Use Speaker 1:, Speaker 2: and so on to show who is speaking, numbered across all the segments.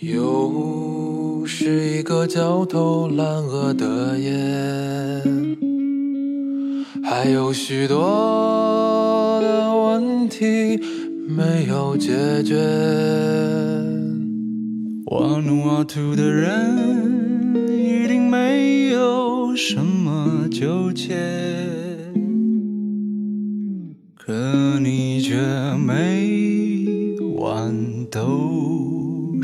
Speaker 1: 又是一个焦头烂额的夜，还有许多的问题没有解决。
Speaker 2: 瓦努阿图的人一定没有什么纠结，可你却每晚都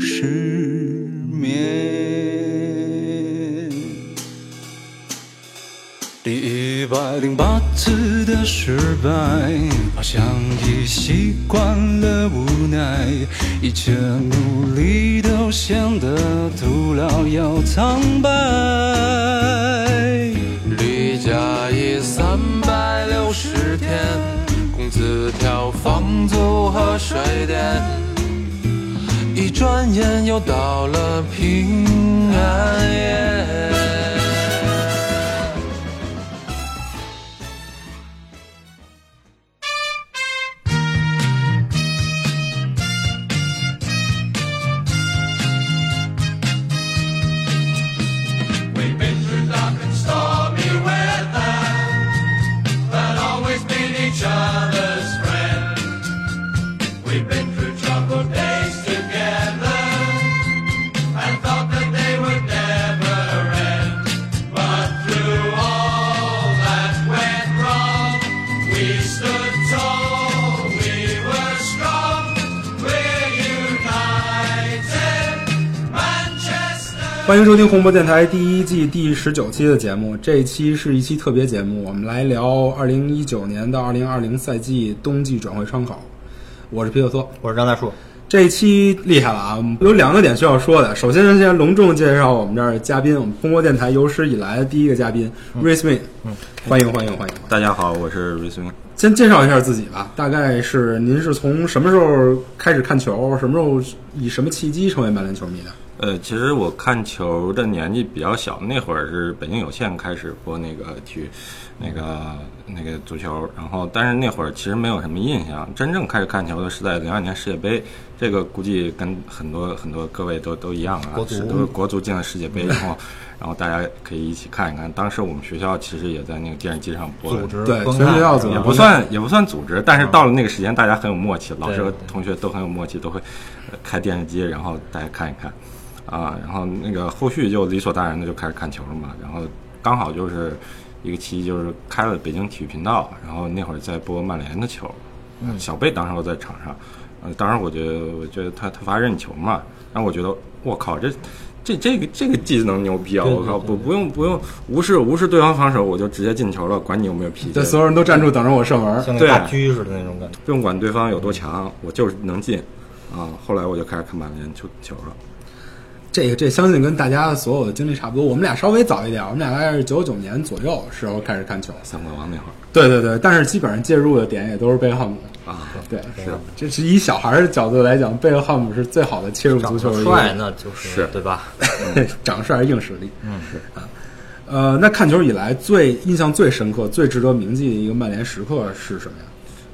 Speaker 2: 失眠。第一百零八次的失败，好像已习惯了无奈，一切努力都显得徒劳又苍白。
Speaker 1: 离家已三百六十天，工资条、房租和水电，转眼又到了平安夜。
Speaker 3: 欢迎收听红播电台第一季第十九期的节目。这一期是一期特别节目，我们来聊二零一九年到二零二零赛季冬季转会窗口。我是皮克托，
Speaker 4: 我是张大树。
Speaker 3: 这一期厉害了啊！有两个点需要说的。首先，先隆重介绍我们这儿嘉宾，我们红播电台有史以来的第一个嘉宾 r i s m i n
Speaker 4: 嗯，
Speaker 3: 欢迎欢迎欢迎！
Speaker 5: 大家好，我是 r i s m i n
Speaker 3: 先介绍一下自己吧，大概是您是从什么时候开始看球？什么时候以什么契机成为曼联球迷的？
Speaker 5: 呃，其实我看球的年纪比较小，那会儿是北京有线开始播那个体育，那个那个足球，然后但是那会儿其实没有什么印象。真正开始看球的是在零二年世界杯，这个估计跟很多很多各位都都一样啊，
Speaker 4: 国足
Speaker 5: 是都是国足进了世界杯，然后 然后大家可以一起看一看。当时我们学校其实也在那个电视机上播的
Speaker 4: 组织
Speaker 3: 对，学校组织
Speaker 5: 也不算也不算组织，但是到了那个时间，大家很有默契，老师和同学都很有默契，都会呃开电视机，然后大家看一看，啊，然后那个后续就理所当然的就开始看球了嘛，然后刚好就是一个契机，就是开了北京体育频道，然后那会儿在播曼联的球，
Speaker 4: 嗯
Speaker 5: 小贝当时我在场上，呃，当时我觉得我觉得他他发任意球嘛，然后我觉得我靠这。这这个这个技能牛逼啊！我靠，不不用不用无视无视对方防守，我就直接进球了，管你有没有脾气。
Speaker 3: 对，所有人都站住等着我射门。
Speaker 4: 像大狙似的那种感觉。
Speaker 5: 不用管对方有多强，我就是能进啊！后来我就开始看曼联球球了。
Speaker 3: 这个这相信跟大家所有的经历差不多。我们俩稍微早一点，我们俩大概是九九年左右时候开始看球。
Speaker 5: 三冠王那会儿
Speaker 3: 对对对，但是基本上介入的点也都是贝克汉姆。
Speaker 5: 啊，
Speaker 3: 对，
Speaker 5: 是
Speaker 3: 这是以小孩儿的角度来讲，贝克汉姆是最好的切入足球的一个
Speaker 4: 帅，那就是
Speaker 5: 是
Speaker 4: 对吧？
Speaker 3: 长帅是硬实力。嗯，是啊。呃，那看球以来最印象最深刻、最值得铭记的一个曼联时刻是什么呀？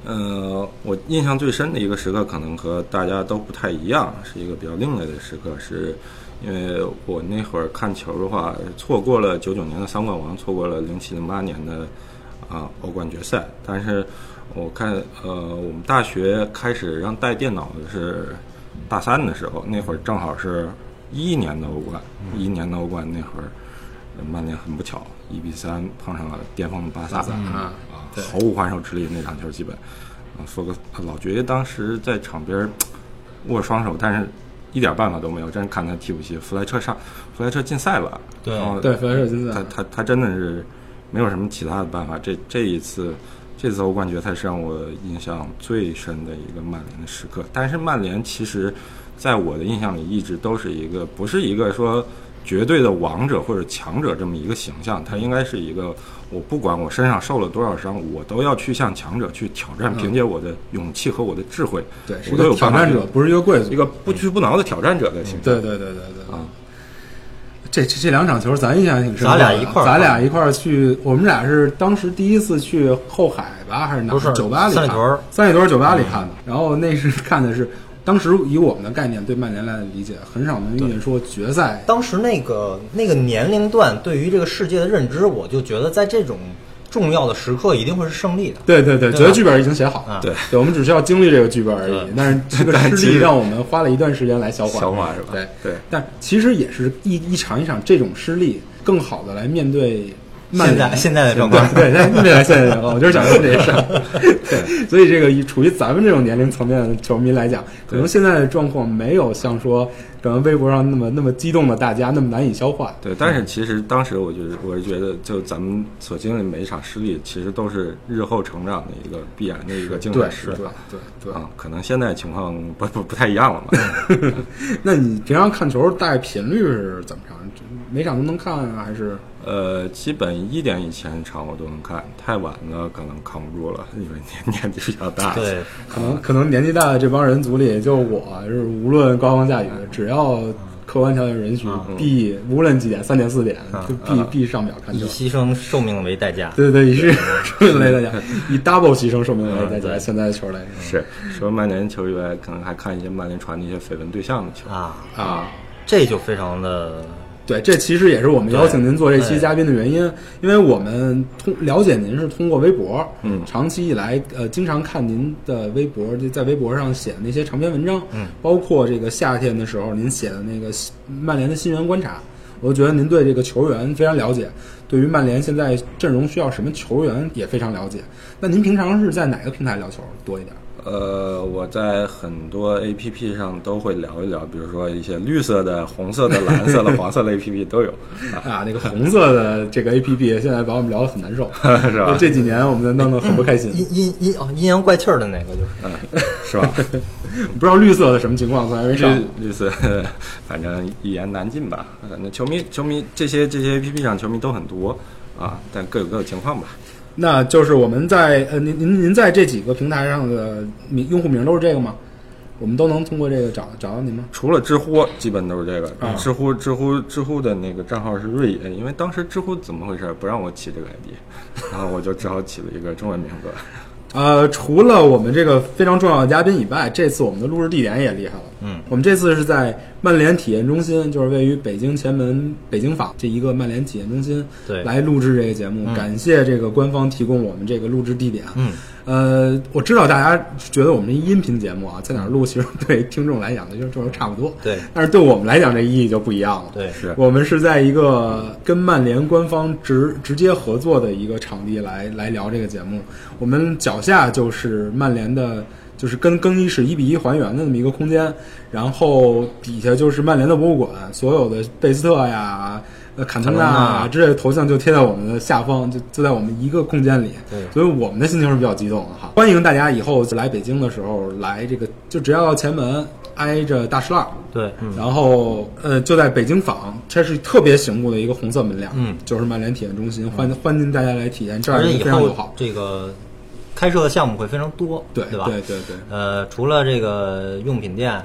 Speaker 5: 呃，我印象最深的一个时刻，可能和大家都不太一样，是一个比较另类的时刻，是因为我那会儿看球的话，错过了九九年的三冠王，错过了零七零八年的啊欧冠决赛，但是我看呃，我们大学开始让带电脑的是大三的时候，那会儿正好是一一年的欧冠，一一年的欧冠那会儿，呃曼联很不巧一比三碰上了巅峰的巴萨
Speaker 3: 啊
Speaker 5: 啊，毫无还手之力那场球基本，啊，说个老爵爷当时在场边儿握双手，但是一点办法都没有，真是看他替补席，弗莱彻上，弗莱彻禁赛了，
Speaker 4: 对
Speaker 5: 然后
Speaker 3: 对，弗莱彻禁赛，
Speaker 5: 他他他真的是没有什么其他的办法。这这一次，这次欧冠决赛是让我印象最深的一个曼联的时刻。但是曼联其实，在我的印象里一直都是一个不是一个说绝对的王者或者强者这么一个形象，他应该是一个我不管我身上受了多少伤，我都要去向强者去挑战，凭借我的勇气和我的智慧，
Speaker 3: 对，是
Speaker 5: 我都有
Speaker 3: 一个挑战者，不是一个贵族
Speaker 5: 一。个不屈不挠的挑战者的形象。
Speaker 3: 对对对对对
Speaker 5: 啊。
Speaker 3: 这这这两场球，咱印象挺深。
Speaker 4: 咱俩一块儿
Speaker 3: 咱俩一块儿去，我们俩是当时第一次去后海吧，还是哪儿？
Speaker 4: 不是
Speaker 3: 酒吧里看
Speaker 4: 三里屯儿
Speaker 3: 三里屯酒吧里看的。然后那是 看的是当时以我们的概念对曼联来理解，很少能遇见说决赛
Speaker 4: 当时那个那个年龄段对于这个世界的认知，我就觉得在这种重要的时刻一定会是胜利的。
Speaker 3: 对对对，
Speaker 4: 对
Speaker 3: 觉得剧本已经写好了。
Speaker 4: 啊
Speaker 5: 对
Speaker 3: 对，我们只需要经历这个剧本而已
Speaker 5: 对。
Speaker 3: 但是这个 失利让我们花了一段时间来消化。
Speaker 5: 消化是吧
Speaker 3: 对
Speaker 5: 对
Speaker 3: 但其实也是一一场一场这种失利，更好的来面对
Speaker 4: 现在现在的状况，
Speaker 3: 对，对，面对现在的状况，我就是想说这事儿。对，所以这个以处于咱们这种年龄层面的球迷来讲，可能现在的状况没有像说可能微博上那么那么激动的大家那么难以消化。
Speaker 5: 对，但是其实当时我觉得，我是觉得，就咱们所经历每一场失利，其实都是日后成长的一个必然的一个精
Speaker 3: 对
Speaker 5: 彩时
Speaker 3: 对
Speaker 5: 刻。
Speaker 3: 对对。
Speaker 5: 啊，可能现在情况不不不太一样了嘛。
Speaker 3: 那你平常看球大概频率是怎么着？每场都能看啊？还是
Speaker 5: 呃，基本一点以前场我都能看，太晚了可能扛不住了，因为年 年纪比较大。
Speaker 4: 对，
Speaker 3: 可能可能年纪大的这帮人组里，就我是无论刮风下雨，只要客观条件允许，必无论几点，三点四点就必必上表看球
Speaker 4: 以。牺牲寿命为代价。
Speaker 3: 对对对，以是 寿命来讲，以 double 牺牲寿命为代价。现在的球来说
Speaker 5: 是，除了曼联球以外，可能还看一些曼联传的一些绯闻对象的球。
Speaker 4: 啊，
Speaker 3: 啊，
Speaker 4: 这就非常的
Speaker 3: 对，这其实也是我们邀请您做这期嘉宾的原因，因为我们通了解您是通过微博，
Speaker 5: 嗯
Speaker 3: 长期以来呃经常看您的微博，就在微博上写的那些长篇文章，嗯，包括这个夏天的时候您写的那个曼联的新援观察，我觉得您对这个球员非常了解，对于曼联现在阵容需要什么球员也非常了解。那您平常是在哪个平台聊球多一点？
Speaker 5: 呃，我在很多 A P P 上都会聊一聊，比如说一些绿色的、红色的、蓝色的、黄色的 A P P 都有，啊，
Speaker 3: 啊，那个红色的这个 A P P 现在把我们聊得很难受，
Speaker 5: 是吧？
Speaker 3: 这几年我们弄得很不开心。
Speaker 4: 阴阴阴哦阴阳怪气儿的那个就是。
Speaker 5: 嗯，是吧？
Speaker 3: 不知道绿色的什么情况，从来没上
Speaker 5: 绿。绿色，反正一言难尽吧。反正球迷球迷这些这些 A P P 上球迷都很多啊，但各有各的情况吧。
Speaker 3: 那就是我们在呃，您您您在这几个平台上的名用户名都是这个吗？我们都能通过这个找找到您吗？
Speaker 5: 除了知乎，基本都是这个。
Speaker 3: 啊
Speaker 5: 知乎知乎知乎的那个账号是瑞野，因为当时知乎怎么回事不让我起这个 ID，然后我就只好起了一个中文名字。
Speaker 3: 呃，除了我们这个非常重要的嘉宾以外，这次我们的录制地点也厉害了。
Speaker 4: 嗯，
Speaker 3: 我们这次是在曼联体验中心，就是位于北京前门北京坊这一个曼联体验中心，
Speaker 4: 对
Speaker 3: 来录制这个节目。
Speaker 4: 嗯
Speaker 3: 感谢这个官方提供我们这个录制地点。
Speaker 4: 嗯，
Speaker 3: 呃，我知道大家觉得我们这音频节目啊，在哪儿录，其实对听众来讲就就是差不多。
Speaker 4: 对
Speaker 3: 但是对我们来讲，这意义就不一样了。
Speaker 4: 对
Speaker 5: 是
Speaker 3: 我们是在一个跟曼联官方直直接合作的一个场地来来聊这个节目。我们脚下就是曼联的，就是跟更衣室一比一还原的那么一个空间，然后底下就是曼联的博物馆，所有的贝斯特呀。呃，坎特纳啊之类的头像就贴在我们的下方，就就在我们一个空间里。
Speaker 4: 对
Speaker 3: 所以我们的心情是比较激动的哈。欢迎大家以后来北京的时候来这个，就只要到前门挨着大石栏，
Speaker 4: 对，嗯，
Speaker 3: 然后呃，就在北京坊，这是特别醒目的一个红色门脸，
Speaker 4: 嗯，
Speaker 3: 就是曼联体验中心，欢欢迎大家来体验，这儿非常友好。
Speaker 4: 这个开设的项目会非常多，
Speaker 3: 对
Speaker 4: 对吧？
Speaker 3: 对对对。
Speaker 4: 呃，除了这个用品店，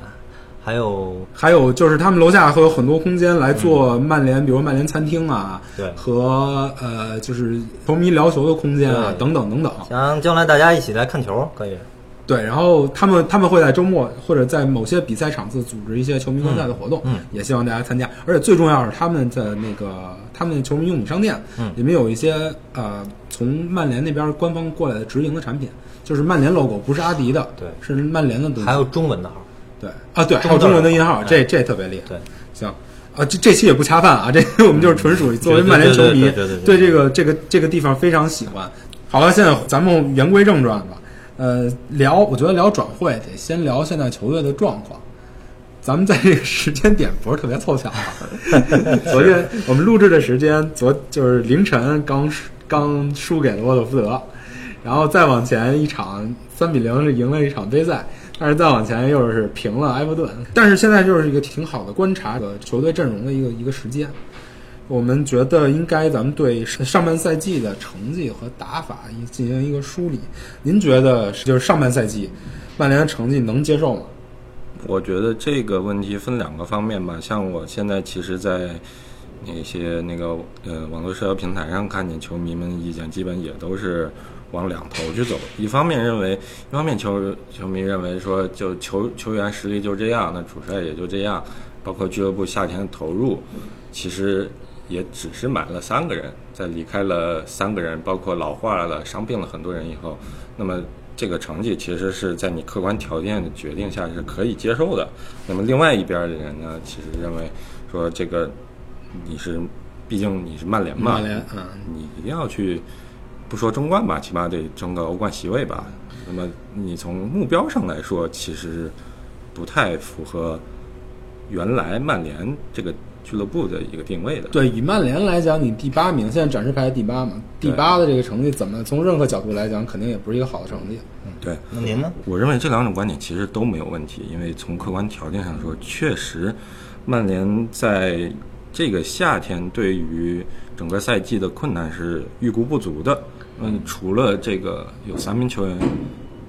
Speaker 4: 还有
Speaker 3: 还有就是他们楼下会有很多空间来做曼联，比如曼联餐厅啊，
Speaker 4: 对
Speaker 3: 和呃就是球迷聊球的空间啊，等等等等。
Speaker 4: 想将来大家一起来看球，可以。
Speaker 3: 对，然后他们他们会在周末或者在某些比赛场次组织一些球迷观赛的活动，
Speaker 4: 嗯嗯
Speaker 3: 也希望大家参加。而且最重要是他们的那个他们的球迷用品商店，
Speaker 4: 嗯
Speaker 3: 里面有一些呃从曼联那边官方过来的直营的产品，就是曼联 logo 不是阿迪的，
Speaker 4: 对
Speaker 3: 是曼联的东西。
Speaker 4: 还有中文的号，
Speaker 3: 对啊，对，
Speaker 4: 中
Speaker 3: 还有中文的
Speaker 4: 字儿
Speaker 3: 印号，
Speaker 4: 哎
Speaker 3: 这这特别厉害。
Speaker 4: 对，
Speaker 3: 行啊，这这期也不恰饭啊，这我们就是纯属于作为曼联球迷
Speaker 4: 对
Speaker 3: 这个这个这个地方非常喜欢。好了，现在咱们言归正传吧。呃，聊，我觉得聊转会得先聊现在球队的状况。咱们在这个时间点不是特别凑巧啊。昨天我们录制的时间，昨就是凌晨刚刚输给了沃特福德，然后再往前一场三比零是赢了一场杯赛，但是再往前又是平了埃弗顿。但是现在就是一个挺好的观察的球队阵容的一个一个时间。我们觉得应该咱们对上半赛季的成绩和打法进行一个梳理。您觉得就是上半赛季曼联的成绩能接受吗？
Speaker 5: 我觉得这个问题分两个方面吧，像我现在其实，在那些那个呃网络社交平台上看见球迷们意见，基本也都是往两头去走。一方面认为，一方面球球迷认为说，就球球员实力就这样，那主帅也就这样，包括俱乐部夏天的投入，其实也只是买了三个人，在离开了三个人，包括老化了、伤病了很多人以后，那么这个成绩其实是在你客观条件的决定下是可以接受的。那么另外一边的人呢，其实认为说这个你是，毕竟你是曼联嘛，
Speaker 3: 曼联嗯
Speaker 5: 你一定要去，不说争冠吧，起码得争个欧冠席位吧。那么你从目标上来说，其实不太符合原来曼联这个俱乐部的一个定位的。
Speaker 3: 对，以曼联来讲，你第八名，现在暂时排第八嘛，第八的这个成绩，怎么从任何角度来讲，肯定也不是一个好的成绩。
Speaker 5: 对，
Speaker 4: 那您呢？
Speaker 5: 我认为这两种观点其实都没有问题，因为从客观条件上说，确实，曼联在这个夏天对于整个赛季的困难是预估不足的。嗯，除了这个有三名球员，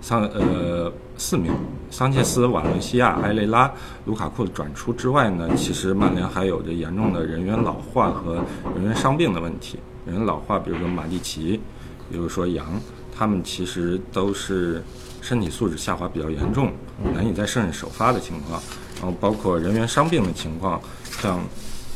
Speaker 5: 桑呃四名，桑切斯、瓦伦西亚、埃雷拉、卢卡库的转出之外呢，其实曼联还有着严重的人员老化和人员伤病的问题。人员老化，比如说马蒂奇，比如说杨，他们其实都是身体素质下滑比较严重，难以再胜任首发的情况。然后包括人员伤病的情况，像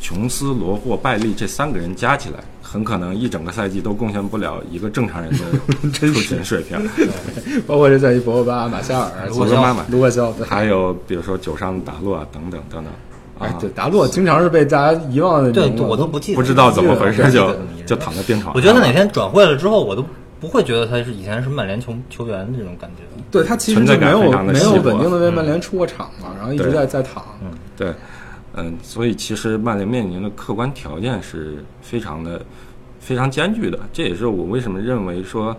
Speaker 5: 琼斯、罗霍、拜利这三个人加起来，很可能一整个赛季都贡献不了一个正常人的 出勤水平。
Speaker 3: 包括这赛季博格巴、马夏尔、
Speaker 5: 卢克马马
Speaker 3: 卢克肖，
Speaker 5: 还有比如说九伤达洛啊，等等等等。啊，，
Speaker 3: 哎对，达洛经常是被大家遗忘的
Speaker 4: 对我都不记得，
Speaker 5: 不知道怎么回事就就躺在病床上。
Speaker 4: 我觉得哪天转会了之后，我都不会觉得他是以前是曼联球球员这种感觉。
Speaker 3: 对他其实
Speaker 5: 存在
Speaker 3: 就没有没有稳定的为曼联出过场嘛，然后一直在在躺。
Speaker 5: 对，嗯，所以其实曼联面临的客观条件是非常的、非常艰巨的。这也是我为什么认为说，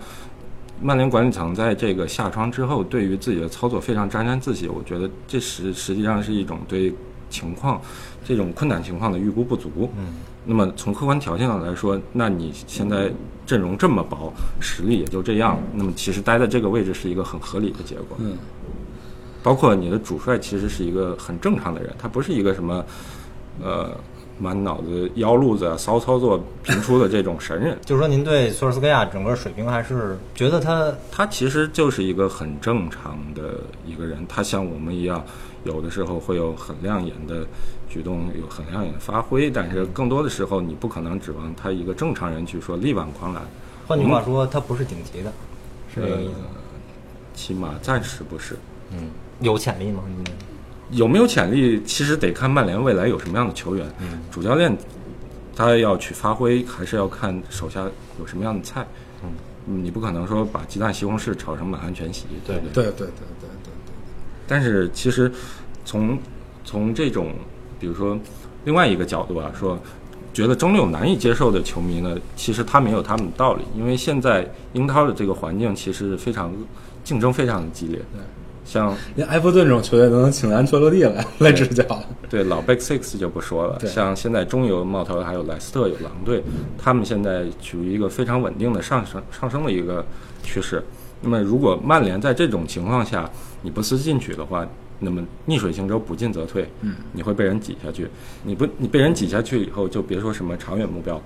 Speaker 5: 曼联管理层在这个下窗之后，对于自己的操作非常沾沾自喜。我觉得这实实际上是一种对情况、这种困难情况的预估不足。嗯，那么从客观条件上来说，那你现在阵容这么薄，实力也就这样，那么其实待在这个位置是一个很合理的结果。
Speaker 3: 嗯，
Speaker 5: 包括你的主帅其实是一个很正常的人，他不是一个什么呃满脑子腰路子啊、骚操作频出的这种神人，
Speaker 4: 就是说，您对索尔斯克亚整个水平还是觉得他
Speaker 5: 他其实就是一个很正常的一个人。他像我们一样，有的时候会有很亮眼的举动，有很亮眼的发挥，但是更多的时候你不可能指望他一个正常人去说力挽狂澜。
Speaker 4: 换句话说，他不是顶级的，是这个意思。
Speaker 5: 起码暂时不是。
Speaker 4: 嗯，有潜力吗？你
Speaker 5: 有没有潜力，其实得看曼联未来有什么样的球员。
Speaker 4: 嗯
Speaker 5: 主教练他要去发挥，还是要看手下有什么样的菜。嗯，你不可能说把鸡蛋西红柿炒成满汉全席，
Speaker 4: 对
Speaker 5: 不对？
Speaker 3: 对对对对对
Speaker 5: 但是其实从从这种比如说另外一个角度啊，说觉得中六难以接受的球迷呢，其实他们也有他们的道理，因为现在英超的这个环境其实非常竞争非常的激烈。
Speaker 3: 对，
Speaker 5: 像
Speaker 3: 连埃弗顿这种球队都能请安切洛蒂来来执教，
Speaker 5: 对老 Big Six 就不说了，像现在中游冒头还有莱斯特有狼队，他们现在处于一个非常稳定的上升上升的一个趋势。那么如果曼联在这种情况下你不思进取的话，那么逆水行舟，不进则退，嗯，你会被人挤下去。你不你被人挤下去以后，就别说什么长远目标。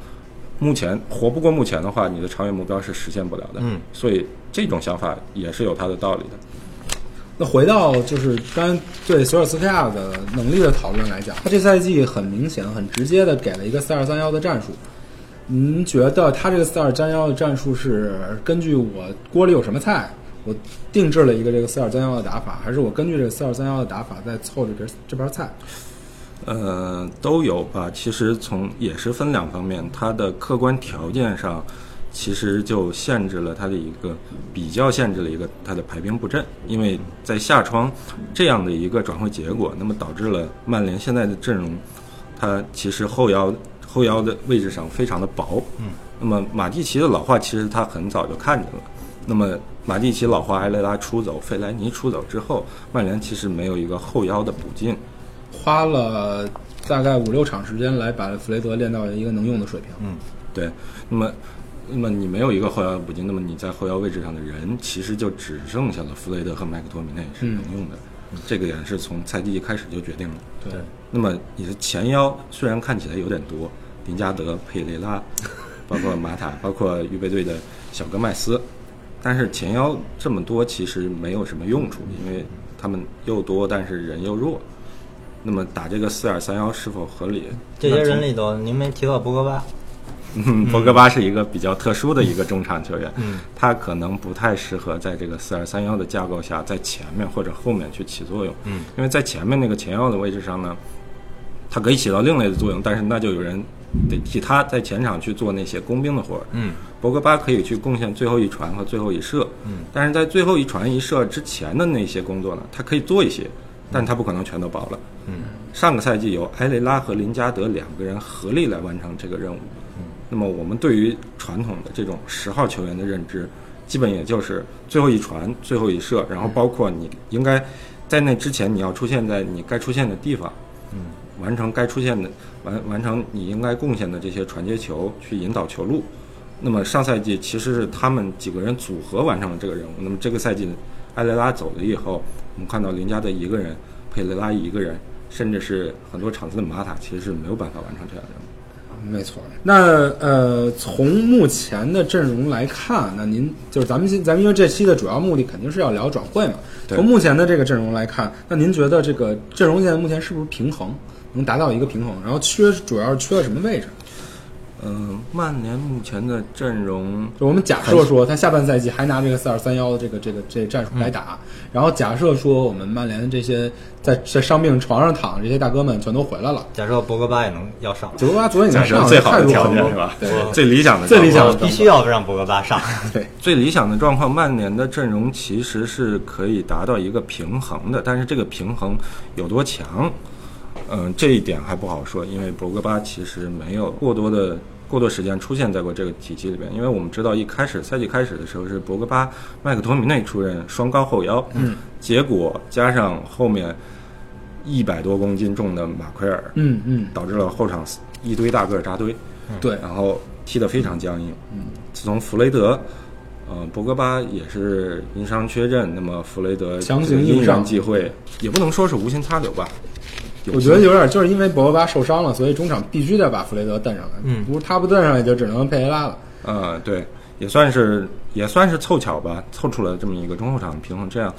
Speaker 5: 目前活不过目前的话，你的长远目标是实现不了的。
Speaker 4: 嗯，
Speaker 5: 所以这种想法也是有它的道理的。
Speaker 3: 那回到就是刚才对索尔斯克亚的能力的讨论来讲，他这赛季很明显、很直接的给了一个四二三幺的战术。您觉得他这个四二三幺的战术是根据我锅里有什么菜，我定制了一个这个四二三幺的打法，还是我根据这个四二三幺的打法再凑这边这盘菜？
Speaker 5: 呃，都有吧。其实从也是分两方面，它的客观条件上，其实就限制了他的一个比较限制了一个他的排兵布阵，因为在下窗这样的一个转会结果，那么导致了曼联现在的阵容，它其实后腰后腰的位置上非常的薄。嗯。那么马蒂奇的老化，其实他很早就看见了。那么马蒂奇老化，埃雷拉出走，费莱尼出走之后，曼联其实没有一个后腰的补进。
Speaker 3: 花了大概五六场时间来把弗雷德练到一个能用的水平。
Speaker 4: 嗯，
Speaker 5: 对，那么，那么你没有一个后腰补进，那么你在后腰位置上的人其实就只剩下了弗雷德和麦克托米内是能用的，这个也是从赛季一开始就决定了。
Speaker 3: 对，
Speaker 5: 那么你的前腰虽然看起来有点多，林加德、佩雷拉，包括马塔，包括预备队的小戈麦斯，但是前腰这么多其实没有什么用处，因为他们又多，但是人又弱。那么打这个四二三幺是否合理？
Speaker 4: 这些人里头，您没提到博格巴，
Speaker 5: 嗯，博格巴是一个比较特殊的一个中场球员，
Speaker 4: 嗯，
Speaker 5: 他可能不太适合在这个四二三幺的架构下，在前面或者后面去起作用，
Speaker 4: 嗯，
Speaker 5: 因为在前面那个前腰的位置上呢，他可以起到另类的作用，但是那就有人得替他在前场去做那些工兵的活儿，
Speaker 4: 嗯，
Speaker 5: 博格巴可以去贡献最后一传和最后一射，
Speaker 4: 嗯，
Speaker 5: 但是在最后一传一射之前的那些工作呢，他可以做一些，但他不可能全都包了，
Speaker 4: 嗯，
Speaker 5: 上个赛季由埃雷拉和林加德两个人合力来完成这个任务。那么我们对于传统的这种十号球员的认知，基本也就是最后一传、最后一射，然后包括你应该在那之前你要出现在你该出现的地方，
Speaker 4: 嗯，
Speaker 5: 完成该出现的完完成你应该贡献的这些传接球，去引导球路。那么上赛季其实是他们几个人组合完成了这个任务。那么这个赛季埃雷拉走了以后，我们看到林加德一个人，佩雷拉一个人，甚至是很多场次的马塔，其实是没有办法完成这样的任务。
Speaker 3: 没错。那呃，从目前的阵容来看，那您就是咱们今咱们因为这期的主要目的肯定是要聊转会嘛。
Speaker 5: 对
Speaker 3: 从目前的这个阵容来看，那您觉得这个阵容现在目前是不是平衡，能达到一个平衡？然后缺主要是缺了什么位置？
Speaker 5: 嗯，曼联目前的阵容，
Speaker 3: 就我们假设说他下半赛季还拿这个四二三幺的这个这个这个战术来打，然后假设说我们曼联的这些在在伤病床上躺着这些大哥们全都回来了，
Speaker 4: 假设博格巴也能要上，
Speaker 3: 博格巴昨天已经上了
Speaker 5: 最好的条件是吧？
Speaker 3: 对。
Speaker 5: 最理想的
Speaker 3: 最理想的
Speaker 5: 状况。
Speaker 4: 必须要让博格巴上。
Speaker 3: 对，
Speaker 5: 最理想的状况，曼联的阵容其实是可以达到一个平衡的，但是这个平衡有多强，嗯、这一点还不好说，因为博格巴其实没有过多的过多时间出现在过这个体系里边，因为我们知道一开始赛季开始的时候是博格巴、麦克托米内出任双高后腰，嗯，结果加上后面一百多公斤重的马奎尔，
Speaker 3: 嗯嗯，
Speaker 5: 导致了后场一堆大个儿扎堆，
Speaker 3: 对，
Speaker 5: 然后踢得非常僵硬。嗯，自从弗雷德，呃，博格巴也是因伤缺阵，那么弗雷德
Speaker 3: 强行
Speaker 5: 这个因
Speaker 3: 硬上
Speaker 5: 缘际会，也不能说是无心插柳吧。有
Speaker 3: 我觉得有点就是因为博格巴受伤了，所以中场必须得把弗雷德蹬上来。
Speaker 4: 嗯
Speaker 3: 不是他不蹬上，也就只能佩雷拉了。
Speaker 5: 嗯，对，也算是也算是凑巧吧，凑出了这么一个中后场平衡。这样，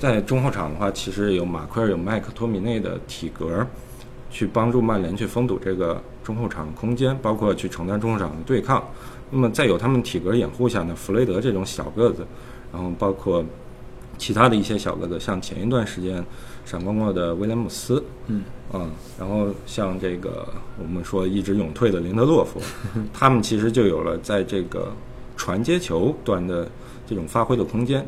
Speaker 5: 在中后场的话，其实有马奎尔、有麦克托米内的体格，去帮助曼联去封堵这个中后场空间，包括去承担中后场的对抗。那么在有他们体格掩护下呢，弗雷德这种小个子，然后包括其他的一些小个子，像前一段时间闪光过的威廉姆斯，
Speaker 3: 嗯
Speaker 5: 嗯，然后像这个我们说一直勇退的林德洛夫，他们其实就有了在这个传接球端的这种发挥的空间，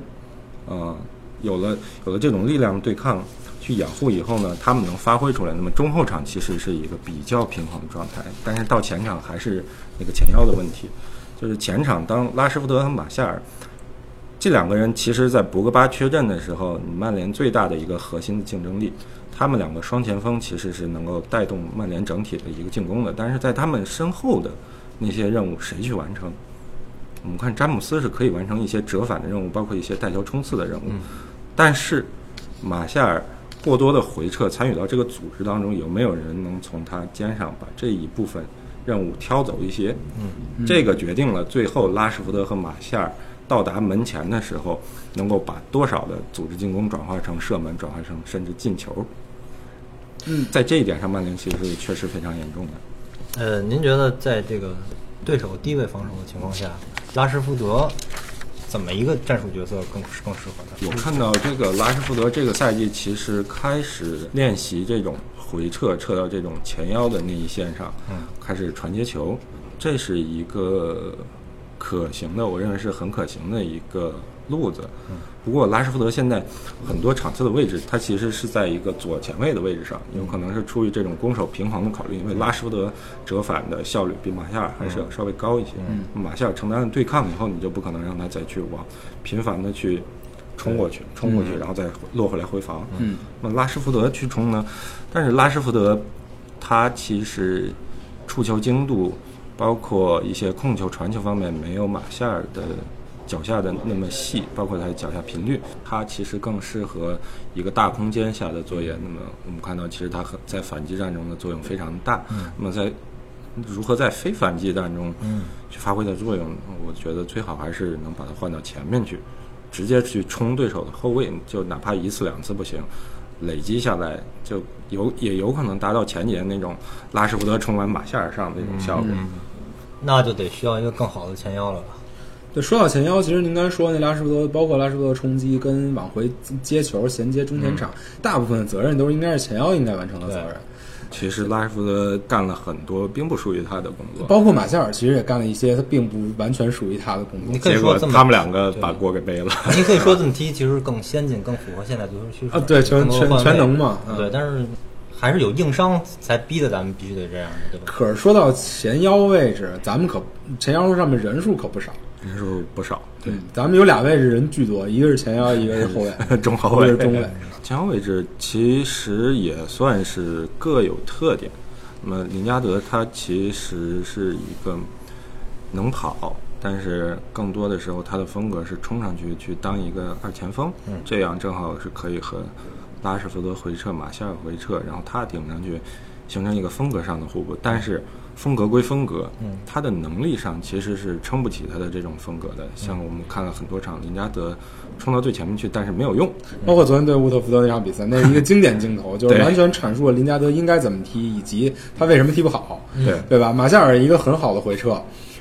Speaker 5: 呃，有了有了这种力量对抗去掩护以后呢，他们能发挥出来。那么中后场其实是一个比较平衡的状态，但是到前场还是那个前腰的问题，就是前场当拉什福德和马夏尔。这两个人其实，在博格巴缺阵的时候，你曼联最大的一个核心的竞争力，他们两个双前锋其实是能够带动曼联整体的一个进攻的。但是在他们身后的那些任务，谁去完成？我们看詹姆斯是可以完成一些折返的任务，包括一些带球冲刺的任务，但是马夏尔过多的回撤参与到这个组织当中，有没有人能从他肩上把这一部分任务挑走一些？嗯，这个决定了最后拉什福德和马夏尔到达门前的时候，能够把多少的组织进攻转化成射门，转化成甚至进球。
Speaker 3: 嗯，
Speaker 5: 在这一点上，曼联其实是确实非常严重的。
Speaker 4: 呃，您觉得在这个对手低位防守的情况下，拉什福德怎么一个战术角色更更适合他？
Speaker 5: 我看到这个拉什福德这个赛季其实开始练习这种回撤，撤到这种前腰的那一线上，
Speaker 4: 嗯，
Speaker 5: 开始传接球，这是一个可行的，我认为是很可行的一个路子。
Speaker 4: 嗯，
Speaker 5: 不过拉什福德现在很多场次的位置，他其实是在一个左前卫的位置上，有可能是出于这种攻守平衡的考虑，因为拉什福德折返的效率比马夏尔还是要稍微高一些。
Speaker 3: 嗯，
Speaker 5: 马夏尔承担了对抗以后，你就不可能让他再去往频繁的去冲过去，冲过去，然后再落回来回防。
Speaker 3: 嗯，
Speaker 5: 那么拉什福德去冲呢？但是拉什福德他其实触球精度，包括一些控球、传球方面，没有马夏尔的脚下的那么细，包括他的脚下频率，他其实更适合一个大空间下的作业。那么我们看到，其实他和在反击战中的作用非常大。那么在如何在非反击战中
Speaker 4: 嗯
Speaker 5: 去发挥的作用，我觉得最好还是能把它换到前面去，直接去冲对手的后卫，就哪怕一次两次不行，累积下来就有也有可能达到前几年那种拉什福德冲完马夏尔上的那种效果。
Speaker 4: 那就得需要一个更好的前腰了吧？
Speaker 3: 对，说到前腰，其实您刚才说那拉什福德，包括拉什福德冲击跟往回接球、衔接中前场，大部分的责任都是应该是前腰应该完成的责任。
Speaker 5: 其实拉什福德干了很多并不属于他的工作，
Speaker 3: 包括马夏尔其实也干了一些他并不完全属于他的工作。
Speaker 5: 结果
Speaker 4: 可以说这么
Speaker 5: 他们两个把锅给背了。
Speaker 4: 你可以说这么踢其实更先进、更符合现在足球趋势
Speaker 3: 啊对全全全能嘛嗯
Speaker 4: 对，但是还是有硬伤才逼得咱们必须得这样的，对吧？
Speaker 3: 可是说到前腰位置，咱们可前腰上面人数可不少。
Speaker 5: 人数不少，对，
Speaker 3: 嗯，咱们有俩位置人巨多，一个是前腰，一个是后卫，
Speaker 5: 中后卫
Speaker 3: 是中卫。
Speaker 5: 前腰位置其实也算是各有特点。那么林加德他其实是一个能跑，但是更多的时候他的风格是冲上去去当一个二前锋，这样正好是可以和拉什福德回撤、马夏尔回撤，然后他顶上去，形成一个风格上的互补。但是风格归风格，他的能力上其实是撑不起他的这种风格的。像我们看了很多场林加德冲到最前面去，但是没有用。
Speaker 3: 包括昨天对乌特福德那场比赛，那是一个经典镜头，就是完全阐述了林加德应该怎么踢，以及他为什么踢不好，
Speaker 5: 对
Speaker 3: 对吧？马夏尔一个很好的回撤，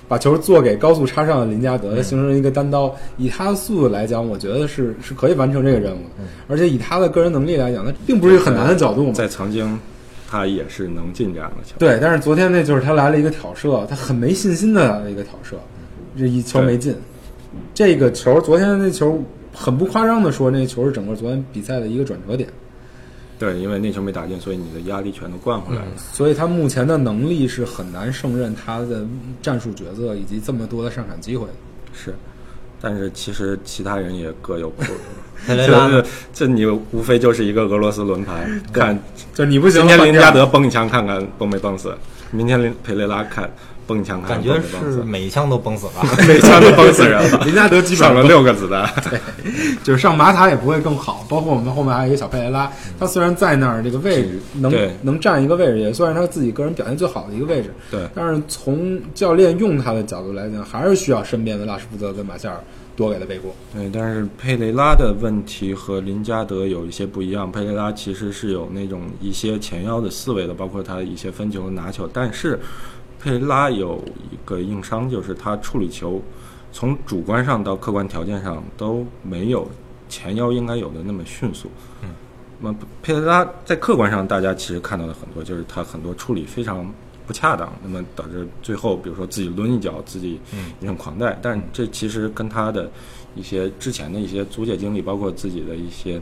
Speaker 3: 把球做给高速插上的林加德，形成一个单刀。以他的速度来讲，我觉得是是可以完成这个任务的，而且以他的个人能力来讲，那并不是一个很难的角度嘛。
Speaker 5: 在曾经，他也是能进这样的球。
Speaker 3: 对，但是昨天那就是他来了一个挑射，他很没信心的来了一个挑射，这一球没进。这个球，昨天那球很不夸张的说，那球是整个昨天比赛的一个转折点。
Speaker 5: 对，因为那球没打进，所以你的压力全都灌回来了。
Speaker 3: 所以他目前的能力是很难胜任他的战术角色以及这么多的上场机会的。
Speaker 5: 是，但是其实其他人也各有苦。
Speaker 4: 佩雷拉。呢
Speaker 5: 这这你无非就是一个俄罗斯轮盘，看
Speaker 3: 就你不行，
Speaker 5: 今天林加德崩一枪看看崩没崩死，明天林佩雷拉看蹦一枪
Speaker 4: 感觉是每一枪都崩死了。
Speaker 5: 每枪都崩死人了。
Speaker 3: 林加德基本上
Speaker 5: 上了六个子弹，
Speaker 3: 就是上马塔也不会更好。包括我们后面还有一个小佩雷拉，他虽然在那儿这个位置能能占一个位置，也算是他自己个人表现最好的一个位置。
Speaker 5: 对
Speaker 3: 但是从教练用他的角度来讲，还是需要身边的拉什福德跟马夏尔多给他背锅。
Speaker 5: 对，但是佩雷拉的问题和林加德有一些不一样。佩雷拉其实是有那种一些前腰的思维的，包括他一些分球、拿球。但是佩雷拉有一个硬伤，就是他处理球从主观上到客观条件上都没有前腰应该有的那么迅速。嗯，那么佩雷拉在客观上大家其实看到的很多，就是他很多处理非常不恰当，那么导致最后比如说自己抡一脚，自己一阵狂带，但这其实跟他的一些之前的一些租借经历，包括自己的一些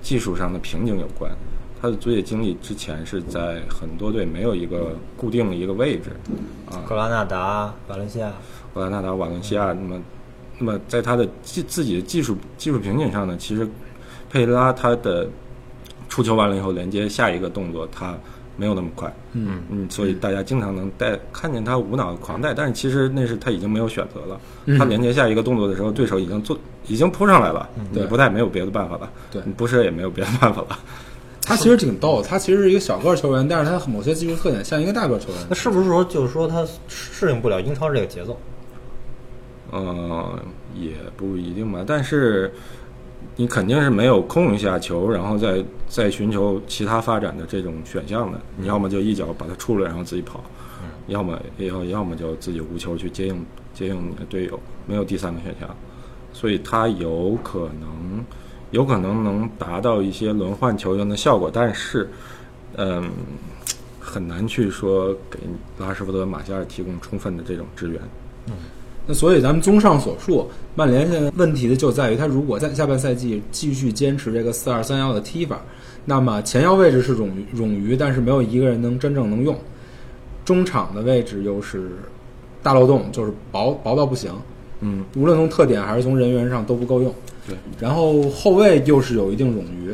Speaker 5: 技术上的瓶颈有关。他的租借经历之前是在很多队没有一个固定的一个位置，啊，
Speaker 4: 格拉纳达、瓦伦西亚，
Speaker 5: 格拉纳达、瓦伦西亚，那么，那么在他的技自己的技术技术瓶颈上呢，其实佩拉他的出球完了以后连接下一个动作，他没有那么快，
Speaker 3: 嗯
Speaker 5: 嗯，所以大家经常能带看见他无脑狂带，但是其实那是他已经没有选择了。
Speaker 3: 嗯
Speaker 5: 他连接下一个动作的时候，对手已经做已经扑上来了，你
Speaker 3: 对
Speaker 5: 不带没有别的办法了，
Speaker 3: 对
Speaker 5: 你不射也没有别的办法了。
Speaker 3: 他其实挺逗，他其实是一个小个儿球员，但是他某些技术特点像一个大个儿球员
Speaker 4: 那。是不是说就是说他适应不了英超这个节奏？
Speaker 5: 嗯，也不一定吧，但是你肯定是没有空一下球，然后再再寻求其他发展的这种选项的。你要么就一脚把他出了，然后自己跑，要么要要么就自己无球去接应接应你的队友，没有第三个选项。所以他有可能有可能能达到一些轮换球员的效果，但是嗯，很难去说给拉什福德、马夏尔提供充分的这种支援。
Speaker 3: 那所以咱们综上所述，曼联现在问题的就在于，他如果在下半赛季继续坚持这个四二三幺的踢法，那么前腰位置是冗余冗余，但是没有一个人能真正能用，中场的位置又是大漏洞，就是薄薄到不行，
Speaker 5: 嗯，
Speaker 3: 无论从特点还是从人员上都不够用。
Speaker 5: 对，
Speaker 3: 然后后卫又是有一定冗余，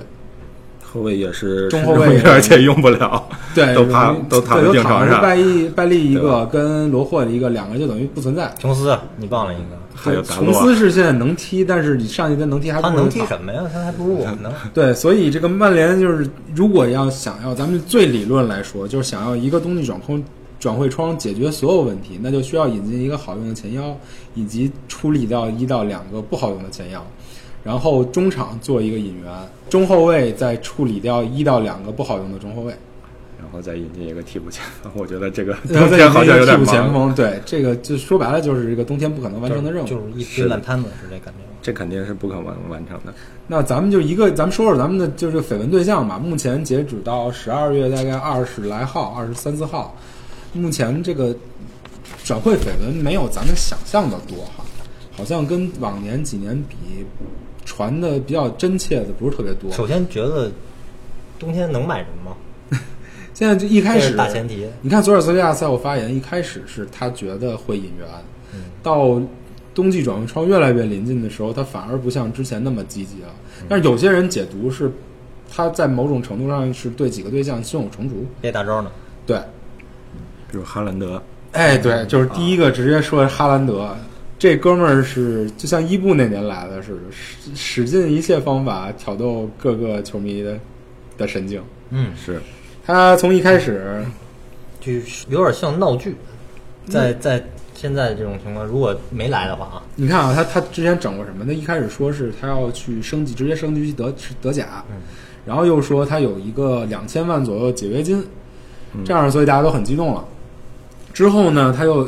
Speaker 5: 后卫也是
Speaker 3: 中后卫也
Speaker 5: 而且用不了，
Speaker 3: 对，
Speaker 5: 都趴都躺在
Speaker 3: 对
Speaker 5: 病床上。
Speaker 3: 拜利拜利一
Speaker 5: 对
Speaker 3: 个跟罗霍的一个，两个就等于不存在。
Speaker 4: 琼斯，你忘了一个，
Speaker 5: 还有达
Speaker 3: 琼
Speaker 5: 洛
Speaker 3: 斯是现在能踢，但是你上一代能踢还不
Speaker 4: 他能踢什么呀？他还不如我们呢。
Speaker 3: 对，所以这个曼联就是，如果要想要咱们最理论来说，就是想要一个冬季转空转会窗解决所有问题，那就需要引进一个好用的前腰，以及处理掉一到两个不好用的前腰，然后中场做一个引援，中后卫再处理掉一到两个不好用的中后卫，
Speaker 5: 然后再引进一个替补前锋，我觉得这个 冬天好像有点
Speaker 3: 替补前。锋。对，这个就说白了就是一个冬天不可能完成的任务。
Speaker 4: 就是一堆烂摊子，是这感觉。
Speaker 5: 这肯定是不可能完成的。
Speaker 3: 那咱们就一个，咱们说说咱们的就是绯闻对象吧。目前截止到十二月大概二十来号，二十三四号，目前这个转会绯闻没有咱们想象的多哈，好像跟往年几年比，传的比较真切的不是特别多。
Speaker 4: 首先觉得冬天能买人吗？
Speaker 3: 现在就一开始
Speaker 4: 大前提。
Speaker 3: 你看索尔斯克亚赛后发言，一开始是他觉得会引援，
Speaker 4: 嗯
Speaker 3: 到冬季转会窗越来越临近的时候，他反而不像之前那么积极了。
Speaker 4: 嗯
Speaker 3: 但是有些人解读是，他在某种程度上是对几个对象胸有成竹。
Speaker 4: 别大招呢？
Speaker 3: 对，
Speaker 5: 比如哈兰德，
Speaker 3: 哎，对，就是第一个直接说哈兰德，这哥们儿是就像伊布那年来的似的，使使尽一切方法挑逗各个球迷的的神经。
Speaker 4: 嗯，
Speaker 5: 是
Speaker 3: 他从一开始，
Speaker 4: 就有点像闹剧。在在现在这种情况，如果没来的话啊，
Speaker 3: 你看啊，他他之前整过什么？他一开始说是他要去升级，直接升级去德德甲，然后又说他有一个两千万左右的解约金，这样所以大家都很激动了。之后呢，他又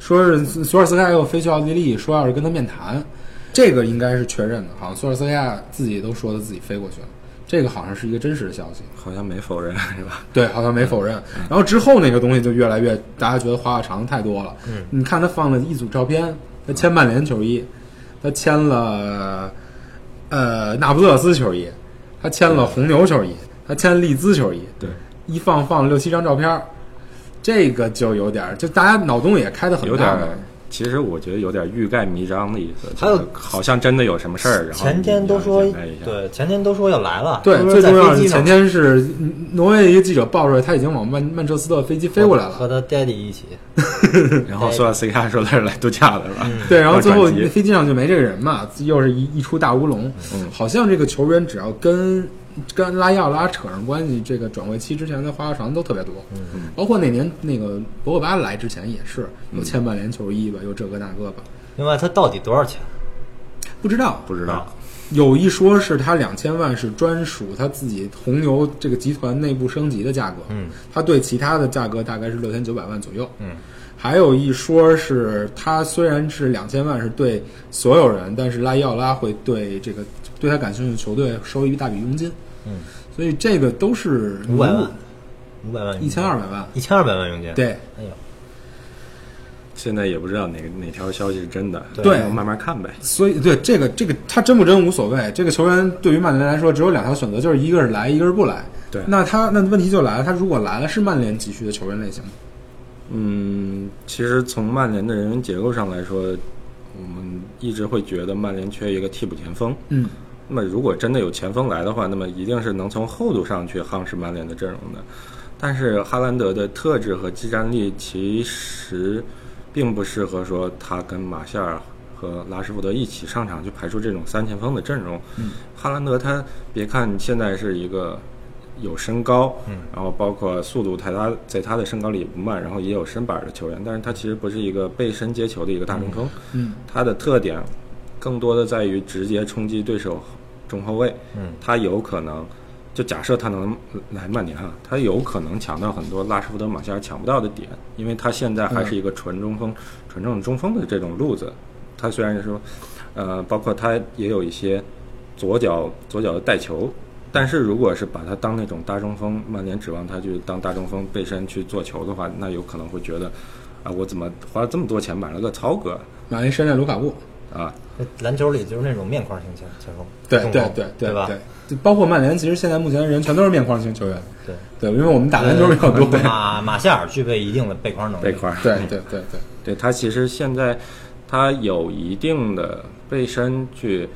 Speaker 3: 说是索尔斯克亚又飞去奥地利，说要是跟他面谈，这个应该是确认的，好像索尔斯克亚自己都说他自己飞过去了，这个好像是一个真实的消息。
Speaker 5: 好像没否认是吧？
Speaker 3: 对，好像没否认。然后之后那个东西就越来越，大家觉得花花肠子太多了。
Speaker 4: 嗯，
Speaker 3: 你看他放了一组照片，他签曼联球衣，他签了呃那不勒斯球衣，他签了红牛球衣，他签利兹球衣，
Speaker 5: 对，
Speaker 3: 一放放了六七张照片儿，这个就有点儿，就大家脑洞也开得很
Speaker 5: 有点儿
Speaker 3: 大。。
Speaker 5: 其实我觉得有点欲盖弥彰的意思，
Speaker 4: 还有
Speaker 5: 就好像真的有什么事儿，然后
Speaker 4: 前天都说对，前天都说要来了。
Speaker 3: 对，最重要
Speaker 4: 飞机上
Speaker 3: 的前天是挪威一个记者爆出来，他已经往曼曼彻斯特飞机飞过来了。
Speaker 4: 和他爹地一起。
Speaker 5: 然后索尔斯克亚说他是来度假的是吧？
Speaker 3: 对，然后最后飞机上就没这个人嘛，又是一一出大乌龙。
Speaker 5: 嗯
Speaker 3: 好像这个球员只要跟跟拉亚拉扯上关系，这个转会期之前的花花肠都特别多。
Speaker 5: 嗯
Speaker 3: 包括那年那个博格巴来之前也是，有签曼联球衣吧，有这个那个吧，
Speaker 4: 另外，他到底多少钱？
Speaker 3: 不知道。
Speaker 5: 不知道，
Speaker 3: 有一说是他两千万是专属他自己红牛这个集团内部升级的价格，
Speaker 4: 嗯，
Speaker 3: 他对其他的价格大概是六千九百万左右，
Speaker 4: 嗯，
Speaker 3: 还有一说是他虽然是两千万是对所有人，但是拉伊奥拉会对这个对他感兴趣的球队收一大笔佣金，
Speaker 4: 嗯，
Speaker 3: 所以这个都是
Speaker 4: 五百万，五百万，
Speaker 3: 一千二百万，
Speaker 4: 一千二百万。佣金。，
Speaker 3: 对，
Speaker 4: 哎呦，
Speaker 5: 现在也不知道哪个哪条消息是真的，
Speaker 3: 对。
Speaker 5: 慢慢看呗。
Speaker 3: 所以对这个这个他真不真无所谓，这个球员对于曼联来说只有两条选择，就是一个是来，一个是不来。
Speaker 5: 对。
Speaker 3: 那他那问题就来了，他如果来了，是曼联急需的球员类型吗？
Speaker 5: 嗯，其实从曼联的人员结构上来说，我们一直会觉得曼联缺一个替补前锋。
Speaker 3: 嗯，
Speaker 5: 那么如果真的有前锋来的话，那么一定是能从厚度上去夯实曼联的阵容的。但是哈兰德的特质和技战力其实并不适合说他跟马夏尔和拉什福德一起上场去排出这种三前锋的阵容。
Speaker 3: 嗯，
Speaker 5: 哈兰德他别看现在是一个有身高，
Speaker 4: 嗯，
Speaker 5: 然后包括速度，他他在他的身高里也不慢，然后也有身板的球员，但是他其实不是一个背身接球的一个大中锋。
Speaker 3: 嗯，
Speaker 5: 他的特点更多的在于直接冲击对手中后卫。
Speaker 4: 嗯，
Speaker 5: 他有可能，就假设他能来曼联啊，他有可能抢到很多拉什福德、马夏尔抢不到的点，因为他现在还是一个纯中锋、纯正中锋的这种路子。他虽然是说，呃，包括他也有一些左脚左脚的带球，但是如果是把他当那种大中锋，曼联指望他去当大中锋背身去做球的话，那有可能会觉得，啊，我怎么花了这么多钱买了个曹格
Speaker 3: 马林山寨卢卡库，
Speaker 5: 啊？
Speaker 4: 篮球里就是那种面框型前前锋，
Speaker 3: 对对对对
Speaker 4: 对吧？
Speaker 3: 对，就包括曼联，其实现在目前的人全都是面框型球员，
Speaker 4: 对，
Speaker 3: 对，因为我们打篮球比较多。
Speaker 4: 呃马马夏尔具备一定的背框能力，
Speaker 5: 背块儿，
Speaker 3: 对对对对，
Speaker 5: 对他其实现在他有一定的背身去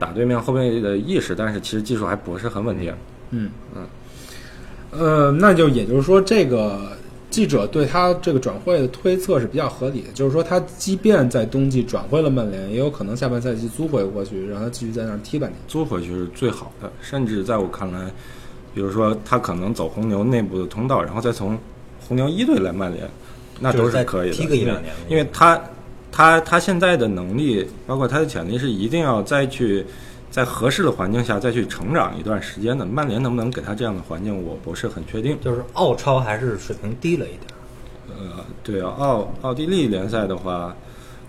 Speaker 5: 打对面后卫的意识，但是其实技术还不是很稳定。
Speaker 3: 嗯嗯，呃，那就也就是说，这个记者对他这个转会的推测是比较合理的，就是说他即便在冬季转会了曼联，也有可能下半赛季租回过去，让他继续在那儿踢半年。
Speaker 5: 租回去是最好的，甚至在我看来，比如说他可能走红牛内部的通道，然后再从红牛一队来曼联，那都
Speaker 4: 是
Speaker 5: 可以的，
Speaker 4: 踢个一两年
Speaker 5: 因为他他他现在的能力，包括他的潜力，是一定要再去在合适的环境下再去成长一段时间的。曼联能不能给他这样的环境，我不是很确定。
Speaker 4: 就是澳超还是水平低了一点。
Speaker 5: 呃，对啊，奥奥地利联赛的话，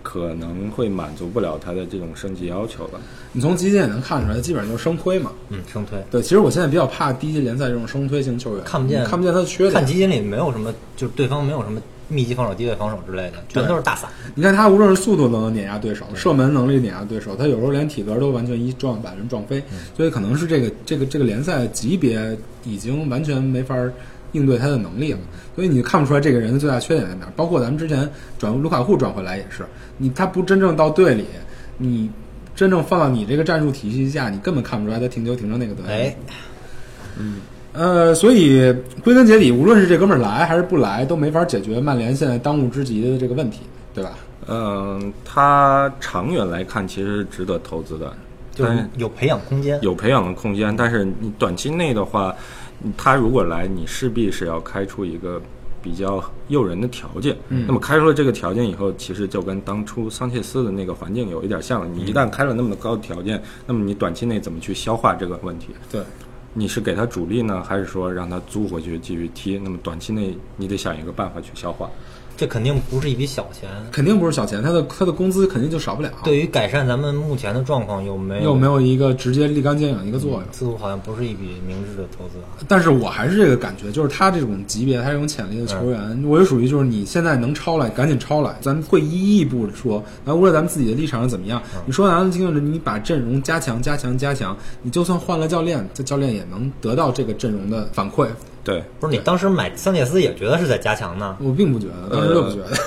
Speaker 5: 可能会满足不了他的这种升级要求吧。
Speaker 3: 你从集锦也能看出来，基本上就是升推嘛。
Speaker 4: 嗯，升推。
Speaker 3: 对，其实我现在比较怕第一级联赛这种升推型球员，
Speaker 4: 看不见
Speaker 3: 看不见他的缺点。
Speaker 4: 看集锦里没有什么，就是对方没有什么密集防守、低位防守之类的，全都是大散。
Speaker 3: 你看他无论是速度能碾压对手，射门能力碾压对手，他有时候连体格都完全一撞把人撞飞，所以可能是这个这个这个联赛级别已经完全没法应对他的能力了，所以你看不出来这个人的最大缺点在哪儿。包括咱们之前转卢卡库转回来也是，你他不真正到队里，你真正放到你这个战术体系下，你根本看不出来他停球停成那个德行。
Speaker 4: 哎，
Speaker 3: 呃，所以归根结底，无论是这哥们儿来还是不来，都没法解决曼联现在当务之急的这个问题，对吧？
Speaker 5: 嗯，他长远来看其实是值得投资的，
Speaker 4: 就是有培养空间。
Speaker 5: 有培养的空间。但是你短期内的话，他如果来，你势必是要开出一个比较诱人的条件。
Speaker 3: 嗯
Speaker 5: 那么开出了这个条件以后，其实就跟当初桑切斯的那个环境有一点像了。你一旦开了那么高的条件，那么你短期内怎么去消化这个问题？
Speaker 3: 对，
Speaker 5: 你是给他主力呢，还是说让他租回去继续踢？那么短期内你得想一个办法去消化。
Speaker 4: 这肯定不是一笔小钱。
Speaker 3: 肯定不是小钱，他的他的工资肯定就少不了。
Speaker 4: 对于改善咱们目前的状况，有没有
Speaker 3: 又没有一个直接立竿见影一个作用。
Speaker 4: 似乎好像不是一笔明智的投资啊。
Speaker 3: 但是我还是这个感觉，就是他这种级别，他这种潜力的球员，我就属于就是你现在能超来，赶紧超来，咱们会一一步说，那无论咱们自己的立场是怎么样，你说咱们听着，你把阵容加强、加强、加强，你就算换了教练，这教练也能得到这个阵容的反馈。
Speaker 5: 对，
Speaker 4: 不是你当时买桑切斯也觉得是在加强呢？
Speaker 3: 我并不觉得，当时就不觉得。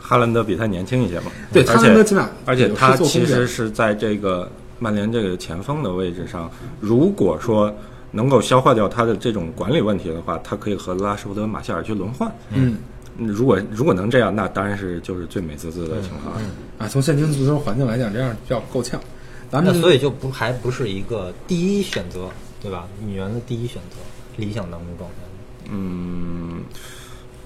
Speaker 5: 哈兰德比他年轻一些嘛，
Speaker 3: 对，
Speaker 5: 而且
Speaker 3: 起码
Speaker 5: 而且他其实是在这个曼联这个前锋的位置上，如果说能够消化掉他的这种管理问题的话，他可以和拉什福德、马夏尔去轮换。
Speaker 3: 嗯
Speaker 5: 嗯如果如果能这样，那当然是就是最美滋滋的情况。
Speaker 3: 啊，从现今足球环境来讲，这样比较够呛。咱们
Speaker 4: 那所以就不还不是一个第一选择，对吧？女人的第一选择，理想当中状态。
Speaker 5: 嗯，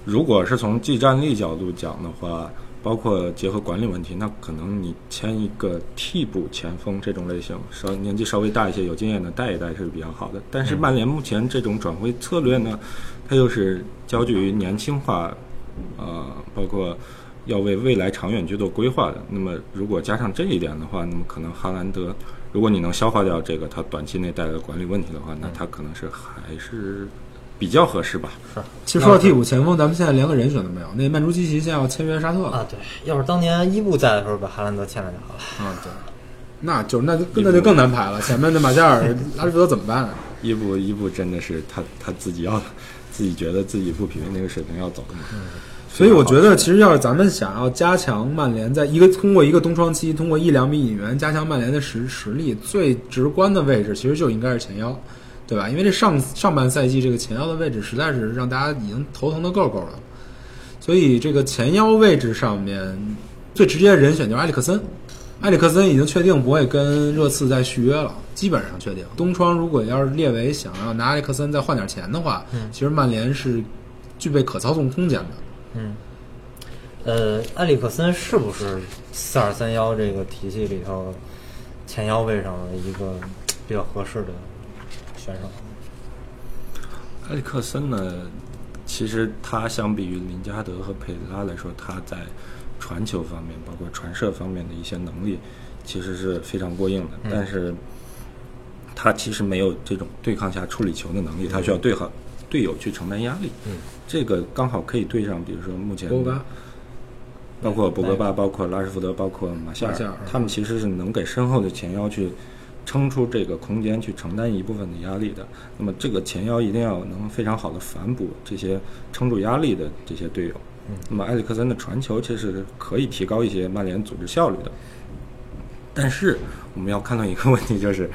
Speaker 5: 如果是从技战力角度讲的话，包括结合管理问题，那可能你签一个替补前锋这种类型，稍年纪稍微大一些、有经验的带一带是比较好的。但是曼联目前这种转会策略呢，它又是焦距于年轻化，呃，包括要为未来长远去做规划的。那么如果加上这一点的话，那么可能哈兰德，如果你能消化掉这个他短期内带来的管理问题的话，那他可能是还是比较合适吧。
Speaker 3: 是其实说到替补前锋，咱们现在连个人选都没有。那曼朱基奇现在要签约沙特了
Speaker 4: 啊，对，要是当年伊布在的时候把哈兰德签来就好了。
Speaker 3: 啊，对，那就那就那就更难排了。前面的马夏尔、拉什福德怎么办啊？
Speaker 5: 伊布伊布真的是他他自己要自己觉得自己不匹配那个水平要走的嘛。
Speaker 3: 所以我觉得，其实要是咱们想要加强曼联，在一个通过一个冬窗期，通过一两笔引援加强曼联的实实力，最直观的位置其实就应该是前腰，对吧？因为这上上半赛季这个前腰的位置实在是让大家已经头疼的够够的，所以这个前腰位置上面最直接的人选就是埃里克森。埃里克森已经确定不会跟热刺再续约了，基本上确定。东窗如果要是列为想要拿埃里克森再换点钱的话，其实曼联是具备可操纵空间的。
Speaker 4: 嗯，呃，埃里克森是不是四二三幺这个体系里头前腰位上的一个比较合适的选手？
Speaker 5: 埃里克森呢，其实他相比于林加德和佩雷拉来说，他在传球方面，包括传射方面的一些能力，其实是非常过硬的。但是，他其实没有这种对抗下处理球的能力，他需要对好队友去承担压力。
Speaker 4: 嗯，
Speaker 5: 这个刚好可以对上，比如说目前
Speaker 3: 博格巴
Speaker 5: 包括博格巴、包括拉什福德、包括马夏尔，
Speaker 3: 夏尔
Speaker 5: 他们其实是能给身后的前腰去撑出这个空间，去承担一部分的压力的。那么这个前腰一定要能非常好的反哺这些撑住压力的这些队友。那么埃里克森的传球其实可以提高一些曼联组织效率的。但是我们要看到一个问题，就是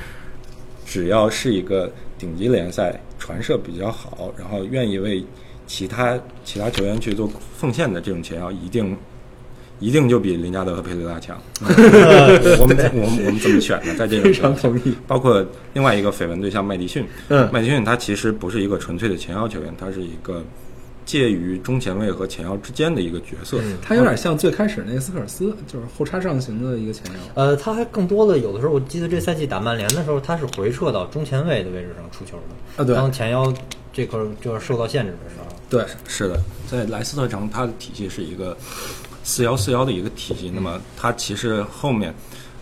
Speaker 5: 只要是一个顶级联赛传射比较好，然后愿意为其他其他球员去做奉献的这种前腰，一定一定就比林加德和佩雷拉强。我们我们我们怎么选呢？在这种
Speaker 3: 非常同意。
Speaker 5: 包括另外一个绯闻对象麦迪逊，
Speaker 3: 嗯
Speaker 5: 麦迪逊他其实不是一个纯粹的前腰球员，他是一个介于中前卫和前腰之间的一个角色。
Speaker 3: 他有点像最开始那个斯科尔斯，就是后插上行的一个前腰。
Speaker 4: 呃，他还更多的有的时候，我记得这赛季打曼联的时候，他是回撤到中前卫的位置上出球的。
Speaker 3: 啊对
Speaker 4: 当前腰这块就是受到限制的时候，
Speaker 3: 对，
Speaker 5: 是的，在莱斯特城，它的体系是一个四幺四幺的一个体系。那么它其实后面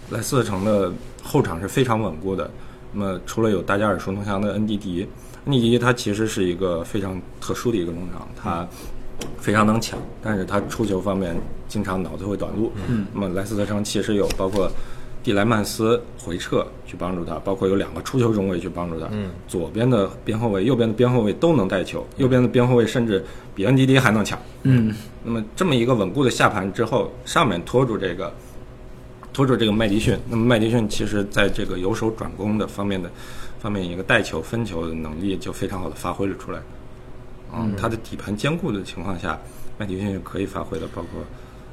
Speaker 5: 莱斯特城的后场是非常稳固的。那么除了有大家耳熟能详的恩迪迪，恩迪迪他其实是一个非常特殊的一个中场，他非常能抢，但是他出球方面经常脑子会短路。嗯，那么莱斯特城其实有包括。蒂莱曼斯回撤去帮助他，包括有两个出球中卫去帮助他。
Speaker 4: 嗯，
Speaker 5: 左边的边后卫、右边的边后卫都能带球，右边的边后卫甚至比恩迪迪还能抢。
Speaker 3: 嗯，
Speaker 5: 那么这么一个稳固的下盘之后，上面拖住这个拖住这个麦迪逊。那么麦迪逊其实在这个由守转攻的方面的方面一个带球分球的能力就非常好的发挥了出来。嗯，他的底盘坚固的情况下，麦迪逊是可以发挥的，包括。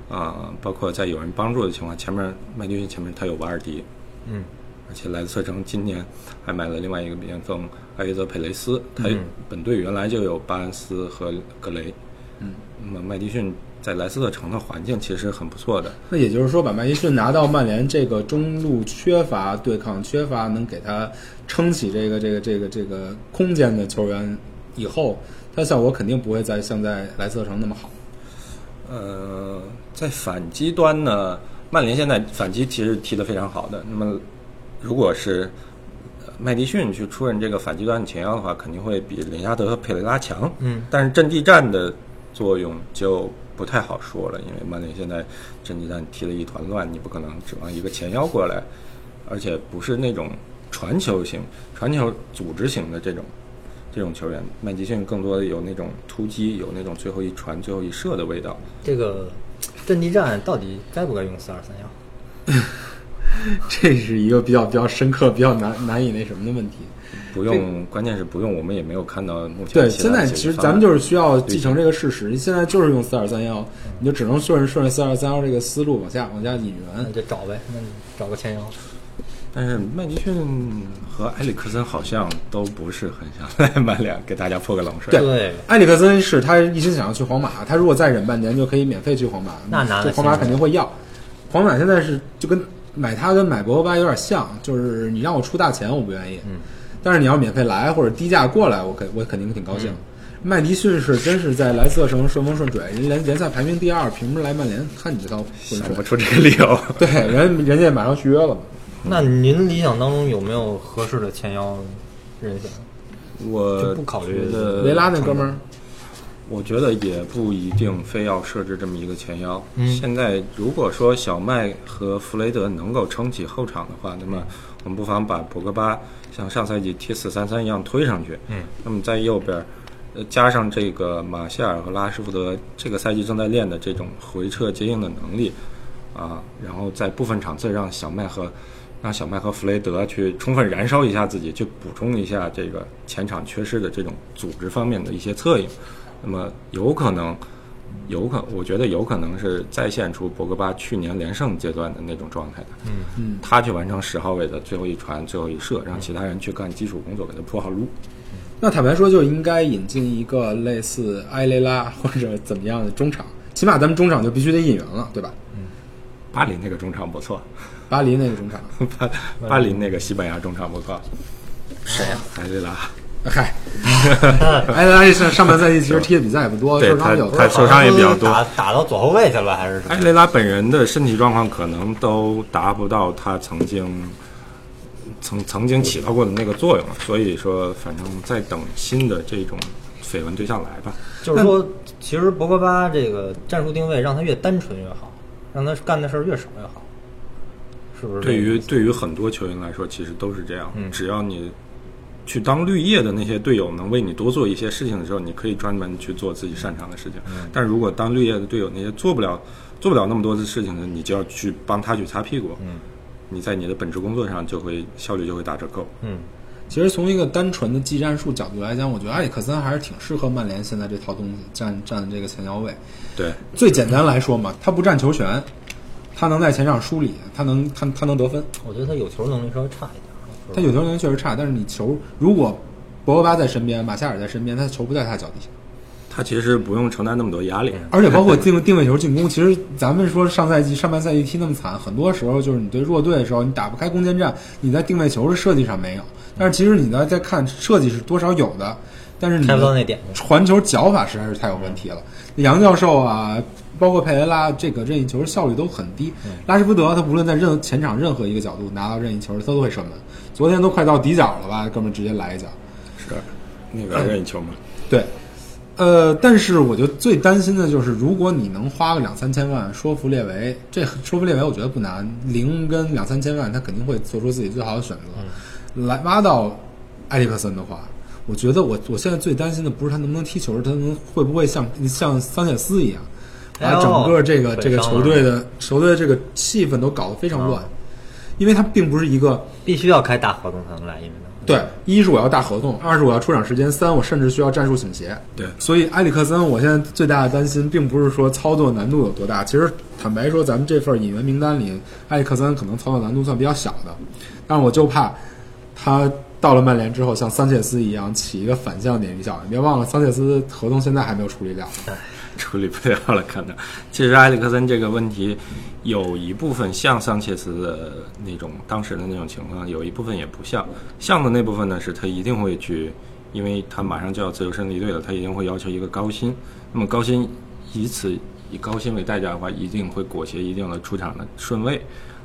Speaker 5: 啊，包括在有人帮助的情况，前面麦迪逊前面他有瓦尔迪，
Speaker 4: 嗯，
Speaker 5: 而且莱斯特城今年还买了另外一个边锋艾约泽佩雷斯，他本队原来就有巴恩斯和格雷，
Speaker 3: 嗯，
Speaker 5: 那么麦迪逊在莱斯特城的环境其实很不错的。
Speaker 3: 那也就是说，把麦迪逊拿到曼联这个中路缺乏对抗、缺乏能给他撑起这个这个这个这个空间的球员以后，他效果肯定不会再像在莱斯特城那么好。
Speaker 5: 呃，在反击端呢，曼联现在反击其实踢得非常好的。那么，如果是麦迪逊去出任这个反击端的前腰的话，肯定会比林加德和佩雷拉强。
Speaker 4: 嗯，
Speaker 5: 但是阵地战的作用就不太好说了，因为曼联现在阵地战踢得一团乱，你不可能指望一个前腰过来，而且不是那种传球型、传球组织型的这种。这种球员，麦迪逊更多的有那种突击，有那种最后一传、最后一射的味道。
Speaker 4: 这个阵地战到底该不该用四二三幺？
Speaker 3: 这是一个比较比较深刻、比较难难以那什么的问题。
Speaker 5: 不用，关键是不用，我们也没有看到目前。
Speaker 3: 对，现在其实咱们就是需要继承这个事实，现在就是用四二三幺，你就只能顺着顺着四二三幺这个思路往下往下引
Speaker 4: 那
Speaker 3: 援。
Speaker 4: 就找呗，那你找个前腰。
Speaker 5: 但是麦迪逊和埃里克森好像都不是很想来曼联，给大家泼个冷水。
Speaker 4: 对，
Speaker 3: 埃里克森是他一心想要去皇马，他如果再忍半年就可以免费去皇马，
Speaker 4: 那难
Speaker 3: 皇马肯定会要。皇马现在是就跟买他跟买博格巴有点像，就是你让我出大钱我不愿意，
Speaker 4: 嗯，
Speaker 3: 但是你要免费来或者低价过来，我肯我肯定挺高兴。麦迪逊是真是在莱斯特城顺风顺水，人联联赛排名第二，凭什么来曼联？看你这套
Speaker 5: 想不，出这个理由。
Speaker 3: 对，人人家马上续约了嘛。
Speaker 4: 那您理想当中有没有合适的前腰人选？
Speaker 5: 我
Speaker 4: 就不考虑
Speaker 5: 的
Speaker 3: 维拉那哥们儿，
Speaker 5: 我觉得也不一定非要设置这么一个前腰。
Speaker 4: 嗯
Speaker 5: 现在如果说小麦和弗雷德能够撑起后场的话，那么我们不妨把博格巴像上赛季踢四三三一样推上去。
Speaker 4: 嗯，
Speaker 5: 那么在右边，呃，加上这个马夏尔和拉什福德这个赛季正在练的这种回撤接应的能力，啊，然后在部分场次让小麦和让小麦和弗雷德去充分燃烧一下自己，去补充一下这个前场缺失的这种组织方面的一些策应。那么有可能，有可，我觉得有可能是再现出博格巴去年连胜阶段的那种状态的。
Speaker 4: 嗯
Speaker 3: 嗯，
Speaker 5: 他去完成十号位的最后一传、最后一射，让其他人去干基础工作，给他铺好路。
Speaker 3: 那坦白说，就应该引进一个类似埃雷拉或者怎么样的中场，起码咱们中场就必须得引援了，对吧？
Speaker 5: 嗯巴黎那个中场不错，
Speaker 3: 巴黎那个中场，
Speaker 5: 巴巴黎那个西班牙中场不错。谁呀？埃雷拉。
Speaker 3: 嗨，埃 雷拉这上上半赛季其实踢的比赛也不多，
Speaker 5: 对
Speaker 3: 受伤比较多
Speaker 5: 他他受伤也比较多
Speaker 4: 打打到左后卫去了还是什么？
Speaker 5: 埃雷拉本人的身体状况可能都达不到他曾经曾曾经起到过的那个作用，所以说，反正再等新的这种绯闻对象来吧。
Speaker 4: 就是说，其实博格巴这个战术定位让他越单纯越好，让他干的事儿越少越好，是不是
Speaker 5: 对？于对于很多球员来说，其实都是这样。
Speaker 4: 嗯
Speaker 5: 只要你去当绿叶的那些队友能为你多做一些事情的时候，你可以专门去做自己擅长的事情。
Speaker 4: 嗯
Speaker 5: 但如果当绿叶的队友那些做不了做不了那么多的事情呢，你就要去帮他去擦屁股。
Speaker 4: 嗯
Speaker 5: 你在你的本职工作上就会效率就会打折扣。
Speaker 4: 嗯，
Speaker 3: 其实从一个单纯的技战术角度来讲，我觉得埃里克森还是挺适合曼联现在这套东西，站站这个前腰位。
Speaker 5: 对，
Speaker 3: 最简单来说嘛，他不占球权，他能在前场梳理，他能他他能得分。
Speaker 4: 我觉得他有球能力稍微差一点
Speaker 3: 他有球能力确实差，但是你球如果博格巴在身边，马夏尔在身边，他球不在他脚底下。
Speaker 5: 他其实不用承担那么多压力。
Speaker 3: 而且包括定定位球进攻，其实咱们说上赛季上半赛季踢那么惨，很多时候就是你对弱队的时候，你打不开攻坚战，你在定位球的设计上没有，但是其实你呢在看设计是多少有的，但是你。传球脚法实在是太有问题了。杨教授啊，包括佩雷拉，这个任意球效率都很低。拉什福德他无论在任前场任何一个角度拿到任意球，他都会射门。昨天都快到底角了吧，哥们儿直接来一脚。
Speaker 5: 是那个任意球嘛？
Speaker 3: 对，呃，但是我就最担心的就是，如果你能花个两三千万说服列维，这说服列维我觉得不难，零跟两三千万他肯定会做出自己最好的选择。来挖到埃里克森的话，我觉得我我现在最担心的不是他能不能踢球，他能会不会像像桑切斯一样，把整个这个、
Speaker 4: 哎
Speaker 3: 这个球队的球队的这个气氛都搞得非常乱，因为他并不是一个。
Speaker 4: 必须要开大合同才能来，因为呢，
Speaker 3: 对，一是我要大合同，二是我要出场时间，三我甚至需要战术倾斜。
Speaker 5: 对
Speaker 3: 所以埃里克森，我现在最大的担心并不是说操作难度有多大，其实坦白说，咱们这份引援名单里，埃里克森可能操作难度算比较小的，但是我就怕他到了曼联之后，像桑切斯一样起一个反向鲶鱼效应。别忘了，桑切斯合同现在还没有处理掉。
Speaker 5: 处理不了了，可能。其实埃里克森这个问题，有一部分像桑切斯的那种当时的那种情况，有一部分也不像。像的那部分呢，是他一定会去，因为他马上就要自由身离队了，他一定会要求一个高薪。那么高薪以此以高薪为代价的话，一定会裹挟一定的出场的顺位。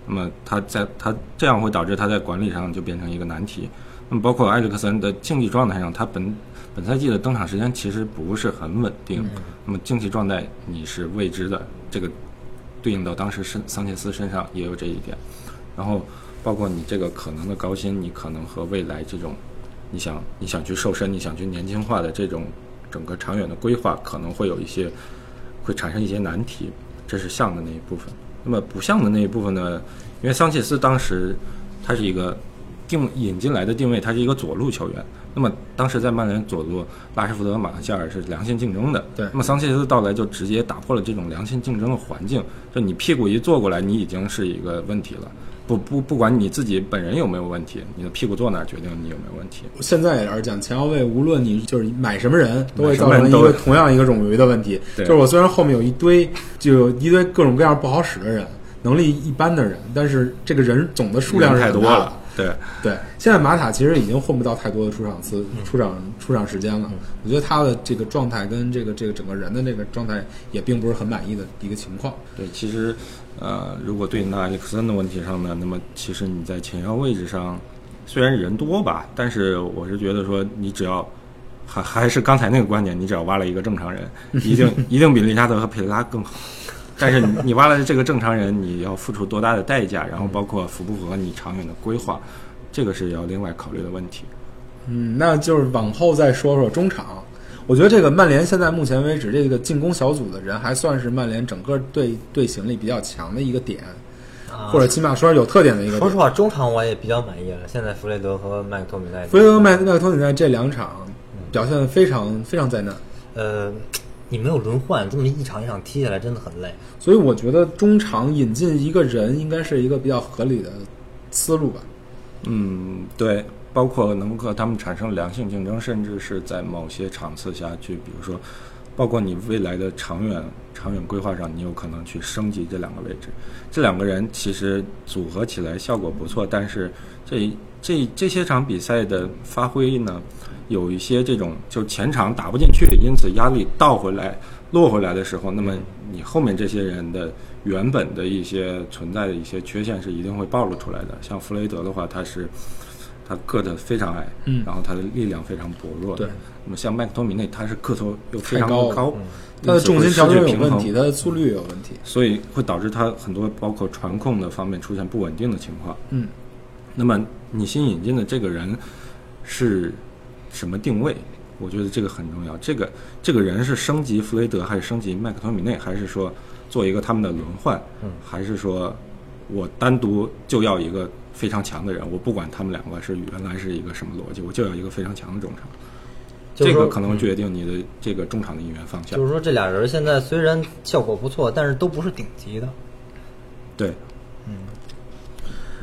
Speaker 5: 那么他在他这样会导致他在管理上就变成一个难题。那么包括埃里克森的竞技状态上，他本本赛季的登场时间其实不是很稳定。那么竞技状态你是未知的，这个对应到当时桑桑切斯身上也有这一点。然后包括你这个可能的高薪，你可能和未来这种你想你想去瘦身，你想去年轻化的这种整个长远的规划，可能会有一些会产生一些难题。这是像的那一部分。那么不像的那一部分呢？因为桑切斯当时他是一个定引进来的定位，他是一个左路球员。那么当时在曼联左路，拉什福德、马克夏尔是良性竞争的。
Speaker 3: 对
Speaker 5: 那么桑切斯的到来就直接打破了这种良性竞争的环境。就你屁股一坐过来，你已经是一个问题了。不不，不管你自己本人有没有问题，你的屁股坐哪儿决定你有没有问题。
Speaker 3: 现在也是讲前腰位，无论你就是买什么人，都会造成一个同样一个冗余的问题。
Speaker 5: 对
Speaker 3: 就是我虽然后面有一堆就有一堆各种各样不好使的人，能力一般的人，但是这个人总的数量是
Speaker 5: 太多了。。对，
Speaker 3: 对，现在马塔其实已经混不到太多的出场次、出场出场时间了。我觉得他的这个状态跟这个这个整个人的那个状态也并不是很满意的一个情况。
Speaker 5: 对，其实，呃，如果对应到埃里克森的问题上呢，那么其实你在前腰位置上，虽然人多吧，但是我是觉得说，你只要还还是刚才那个观点，你只要挖了一个正常人，一定 一定比利扎德和佩雷拉更好。但是你你挖了这个正常人，你要付出多大的代价，然后包括符不符合你长远的规划，这个是要另外考虑的问题。
Speaker 3: 嗯，那就是往后再说说中场。我觉得这个曼联现在目前为止，这个进攻小组的人还算是曼联整个队队形里比较强的一个点，
Speaker 4: 啊
Speaker 3: 或者起码说是有特点的一个点。
Speaker 4: 说实话，中场我也比较满意了。现在弗雷德和麦克托米奈，
Speaker 3: 弗雷德麦麦克托米奈这两场表现得非常非常灾难，
Speaker 4: 呃，你没有轮换，这么一场一场踢下来真的很累。
Speaker 3: 所以我觉得中场引进一个人应该是一个比较合理的思路吧。
Speaker 5: 嗯，对，包括能和他们产生良性竞争，甚至是在某些场次下去，比如说，包括你未来的长远长远规划上，你有可能去升级这两个位置。这两个人其实组合起来效果不错，但是这这这些场比赛的发挥呢，有一些这种就前场打不进去，因此压力倒回来落回来的时候，那么你后面这些人的原本的一些存在的一些缺陷是一定会暴露出来的。像弗雷德的话，他是他个子非常矮，
Speaker 3: 嗯
Speaker 5: 然后他的力量非常薄弱。
Speaker 3: 对
Speaker 5: 那么像麦克托米内，他是个头又非常
Speaker 3: 高他的重心调整有问题，他的速率有问题。
Speaker 5: 所以会导致他很多包括传控的方面出现不稳定的情况。
Speaker 3: 嗯，
Speaker 5: 那么你新引进的这个人是什么定位？我觉得这个很重要。这个这个人是升级弗雷德，还是升级麦克托米内，还是说做一个他们的轮换？
Speaker 4: 嗯，
Speaker 5: 还是说我单独就要一个非常强的人？我不管他们两个是原来是一个什么逻辑，我就要一个非常强的中场。这个可能决定你的这个中场的引援方向。
Speaker 4: 就是说，这俩人现在虽然效果不错，但是都不是顶级的。
Speaker 5: 对，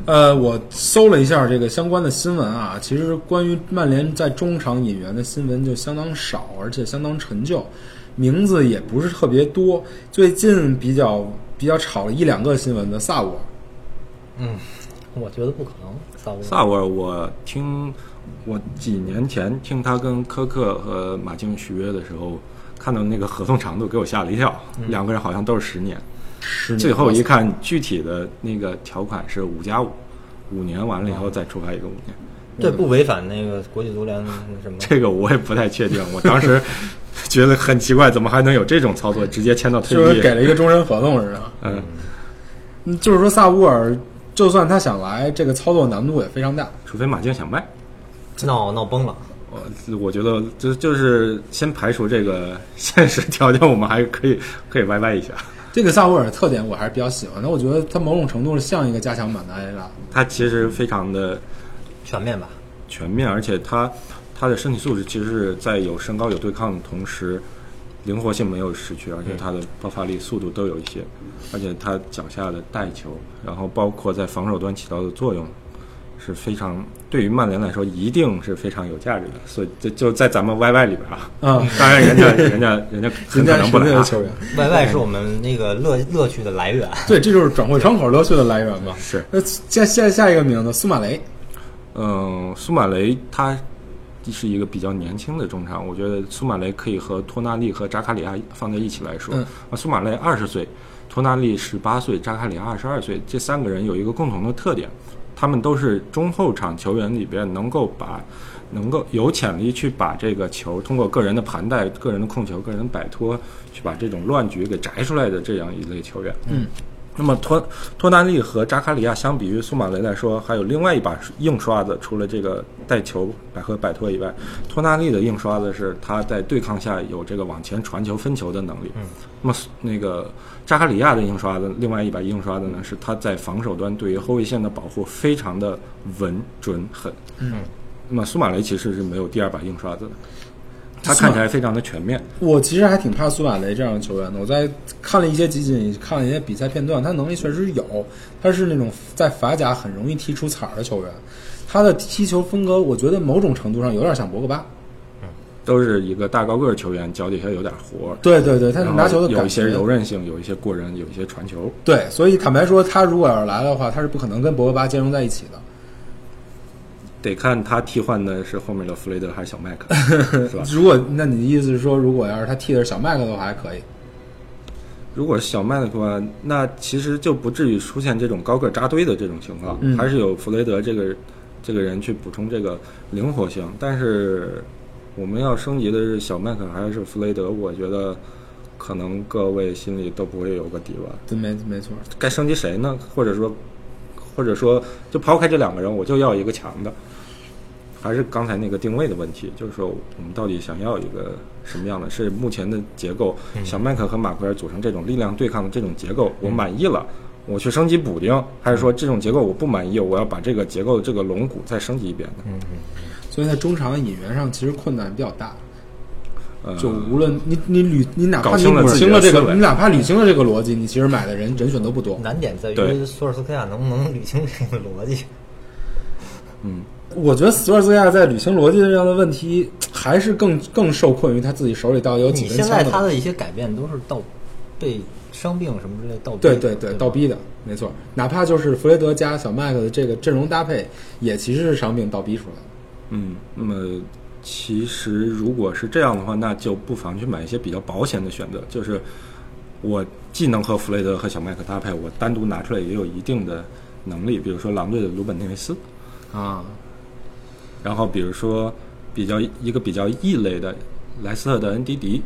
Speaker 3: 呃，我搜了一下这个相关的新闻啊，其实关于曼联在中场引援的新闻就相当少，而且相当陈旧。名字也不是特别多。最近比较比较炒了一两个新闻的萨沃尔，
Speaker 4: 嗯，我觉得不可能。萨
Speaker 5: 沃尔，我听我几年前听他跟科克和马竞续约的时候，看到那个合同长度给我吓了一跳，两个人好像都是十年。
Speaker 3: 十年
Speaker 5: 最后一看，具体的那个条款是五加五，五年完了以后再出发一个五年。
Speaker 4: 对不违反那个国际足联那什么？
Speaker 5: 这个我也不太确定，我当时觉得很奇怪，怎么还能有这种操作，直接签到退役？
Speaker 3: 就是给了一个终身合同似的。
Speaker 5: 嗯，
Speaker 3: 嗯就是说萨乌尔就算他想来，这个操作难度也非常大。
Speaker 5: 除非马竞想卖。
Speaker 4: 闹闹崩了。
Speaker 5: 我我觉得就就是先排除这个现实条件，我们还可以可以歪歪一下。
Speaker 3: 这个萨沃尔的特点我还是比较喜欢的，我觉得他某种程度是像一个加强版的埃雷拉。
Speaker 5: 他其实非常的
Speaker 4: 全面吧，
Speaker 5: 全面，而且他他的身体素质其实是在有身高有对抗的同时，灵活性没有失去，而且他的爆发力、速度都有一些，而且他脚下的带球，然后包括在防守端起到的作用。是非常对于曼联来说，一定是非常有价值的，所以就就在咱们 YY 里边啊，
Speaker 3: 嗯，
Speaker 5: 当然人家人家人家很可
Speaker 3: 人家是
Speaker 5: 能不来啊，
Speaker 3: 那个球员
Speaker 4: ，，YY 是我们那个乐乐趣的来源。
Speaker 3: 对，这就是转会窗口乐趣的来源嘛。
Speaker 5: 是，
Speaker 3: 那下下下一个名字苏马雷，
Speaker 5: 嗯，苏马雷他是一个比较年轻的中场，我觉得苏马雷可以和托纳利和扎卡里亚放在一起来说。
Speaker 3: 嗯
Speaker 5: 啊，苏马雷二十岁，托纳利十八岁，扎卡里亚二十二岁，这三个人有一个共同的特点，他们都是中后场球员里边能够把。能够有潜力去把这个球通过个人的盘带、个人的控球、个人的摆脱，去把这种乱局给摘出来的这样一类球员。
Speaker 3: 嗯，
Speaker 5: 那么托托纳利和扎卡里亚相比于苏马雷来说，还有另外一把硬刷子，除了这个带球摆和摆脱以外，托纳利的硬刷子是他在对抗下有这个往前传球分球的能力。
Speaker 4: 嗯，
Speaker 5: 那么那个扎卡里亚的硬刷子，另外一把硬刷子呢，是他在防守端对于后卫线的保护非常的稳、准、狠。
Speaker 3: 嗯，
Speaker 5: 那么苏马雷其实是没有第二把硬刷子的，他看起来非常的全面。
Speaker 3: 我其实还挺怕苏马雷这样的球员的。我在看了一些集锦，看了一些比赛片段，他能力确实有，他是那种在法甲很容易踢出彩儿的球员。他的踢球风格，我觉得某种程度上有点像博格巴。
Speaker 5: 都是一个大高个儿球员，脚底下有点活儿，
Speaker 3: 对对对，他拿球
Speaker 5: 有一些柔韧性，有一些过人，有一些传球。
Speaker 3: 对，所以坦白说，他如果要是来的话，他是不可能跟博格巴兼容在一起的。
Speaker 5: 得看他替换的是后面的弗雷德还是小麦克，是吧？
Speaker 3: 如果那你的意思是说，如果要是他替的是小麦克的话，还可以。
Speaker 5: 如果是小麦克的话，那其实就不至于出现这种高个儿扎堆的这种情况，
Speaker 3: 嗯
Speaker 5: 还是有弗雷德这个这个人去补充这个灵活性。但是我们要升级的是小麦克还是弗雷德，我觉得可能各位心里都不会有个底吧。
Speaker 3: 对，没没错。
Speaker 5: 该升级谁呢？或者说，或者说，就抛开这两个人，我就要一个强的。还是刚才那个定位的问题，就是说我们到底想要一个什么样的？是目前的结构，小麦克和马奎尔组成这种力量对抗的这种结构，我满意了，我去升级补丁，还是说这种结构我不满意，我要把这个结构的这个龙骨再升级一遍呢？
Speaker 3: 所以在中场引援上其实困难比较大。
Speaker 5: 呃，
Speaker 3: 就无论你你捋你哪怕
Speaker 5: 搞
Speaker 3: 你捋
Speaker 5: 清了
Speaker 3: 这个，你哪怕捋清了这个逻辑，你其实买的人人选都不多。
Speaker 4: 难点在
Speaker 5: 对
Speaker 4: 于索尔斯克亚能不能捋清这个逻辑。
Speaker 5: 嗯，
Speaker 3: 我觉得索尔斯克亚在捋清逻辑上的问题，还是更更受困于他自己手里到底有几根枪
Speaker 4: 现在他
Speaker 3: 的
Speaker 4: 一些改变都是倒被伤病什么之类倒逼
Speaker 3: 对对对，
Speaker 4: 对
Speaker 3: 倒逼的，没错。哪怕就是弗雷德加小麦克的这个阵容搭配，也其实是伤病倒逼出来的。
Speaker 5: 嗯，那么其实如果是这样的话，那就不妨去买一些比较保险的选择，就是我既能和弗雷德和小麦克搭配，我单独拿出来也有一定的能力，比如说狼队的鲁本内维斯，
Speaker 3: 啊，
Speaker 5: 然后比如说比较一个比较异类的莱斯特的恩迪迪，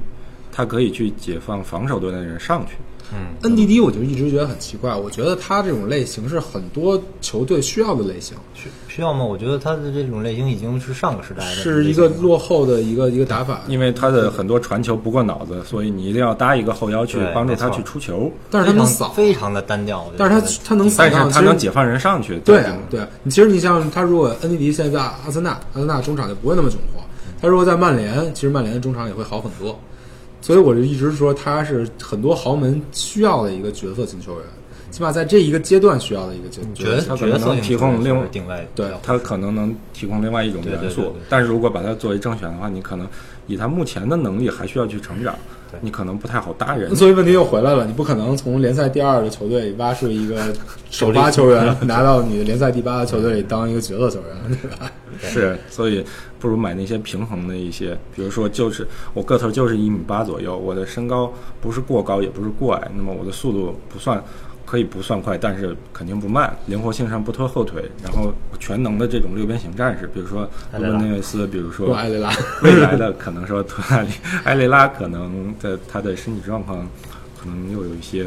Speaker 5: 他可以去解放防守端的人上去。
Speaker 4: 嗯
Speaker 3: ，，NDD 我就一直觉得很奇怪，我觉得他这种类型是很多球队需要的类型，
Speaker 4: 需需要吗？我觉得他的这种类型已经是上个时代的
Speaker 3: 是一个落后的一个一个打法。
Speaker 5: 因为他的很多传球不过脑子，所以你一定要搭一个后腰去帮助他去出球。
Speaker 3: 但是他能扫，
Speaker 4: 非常的单调。
Speaker 3: 但是他他能扫
Speaker 5: 但是他能解放人上去。
Speaker 3: 对对啊，你其实你像他，如果 NDD 现在在阿森纳，阿森纳中场就不会那么窘迫。他如果在曼联，其实曼联的中场也会好很多。所以我就一直说他是很多豪门需要的一个角色型球员，起码在这一个阶段需要的一个角
Speaker 4: 角
Speaker 3: 色。
Speaker 5: 他可能能提供另
Speaker 4: 外定位
Speaker 3: 对
Speaker 5: 他可能能提供另外一种元素但是如果把它作为正选的话，你可能以他目前的能力还需要去成长。你可能不太好搭人。
Speaker 3: 所以问题又回来了，你不可能从联赛第二的球队挖出一个 首发球员 拿到你的联赛第八的球队里当一个角色球员，对吧？
Speaker 5: 是，所以不如买那些平衡的一些，比如说就是我个头就是一米八左右，我的身高不是过高也不是过矮，那么我的速度不算可以不算快，但是肯定不慢，灵活性上不拖后腿，然后全能的这种六边形战士，比如说罗内维斯，比如说
Speaker 3: 说埃雷拉，
Speaker 5: 未来的可能说托纳里、埃雷拉可能在他的身体状况可能又有一些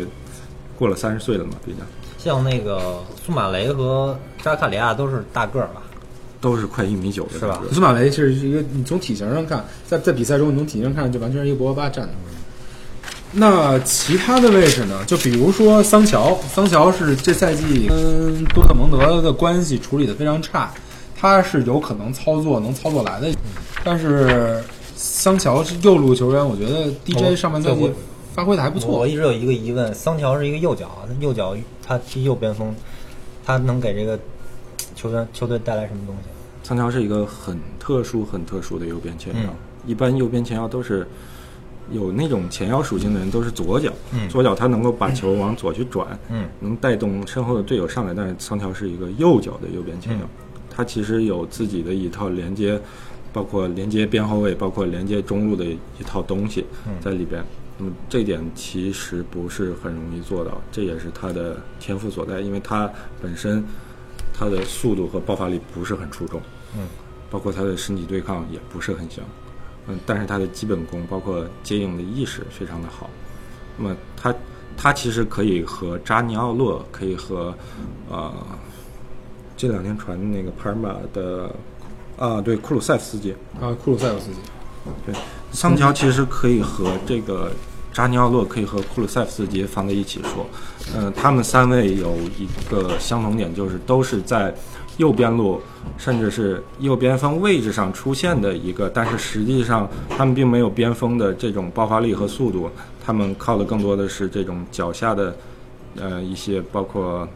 Speaker 5: 过了三十岁了嘛，毕竟
Speaker 4: 像那个苏马雷和扎卡里亚都是大个儿吧？
Speaker 5: 都是快一米九的
Speaker 4: 是吧？
Speaker 5: 这个
Speaker 3: 苏马雷是一个，你从体型上看，在在比赛中你从体型上看，就完全是一个博格巴站的。那其他的位置呢？就比如说桑乔，桑乔是这赛季跟多特蒙德的关系处理的非常差，他是有可能操作能操作来的，但是桑乔是右路球员，我觉得 DJ
Speaker 4: 哦
Speaker 3: 上半赛季发挥的还不错
Speaker 4: 我。一直有一个疑问，桑乔是一个右脚，那右脚他踢右边锋，他能给这个球员球队带来什么东西？
Speaker 5: 桑乔是一个很特殊、很特殊的右边前腰。
Speaker 4: 嗯
Speaker 5: 一般右边前腰都是有那种前腰属性的人，都是左脚。
Speaker 4: 嗯
Speaker 5: 左脚他能够把球往左去转，
Speaker 4: 嗯
Speaker 5: 能带动身后的队友上来。但是桑乔是一个右脚的右边前腰，
Speaker 4: 嗯
Speaker 5: 他其实有自己的一套连接，包括连接边后卫，包括连接中路的一套东西
Speaker 4: 嗯
Speaker 5: 在里边。那么这点其实不是很容易做到，这也是他的天赋所在，因为他本身他的速度和爆发力不是很出众。
Speaker 4: 嗯
Speaker 5: 包括他的身体对抗也不是很强，嗯，但是他的基本功包括接应的意识非常的好。那么他他其实可以和扎尼奥洛，可以和呃这两天传的那个帕尔马的啊，对库鲁塞夫斯基，
Speaker 3: 啊，库鲁塞夫斯基，
Speaker 5: 对，桑乔其实可以和这个扎尼奥洛，可以和库鲁塞夫斯基放在一起说。嗯、他们三位有一个相同点，就是都是在右边路，甚至是右边锋位置上出现的一个，但是实际上他们并没有边锋的这种爆发力和速度，他们靠的更多的是这种脚下的呃一些包括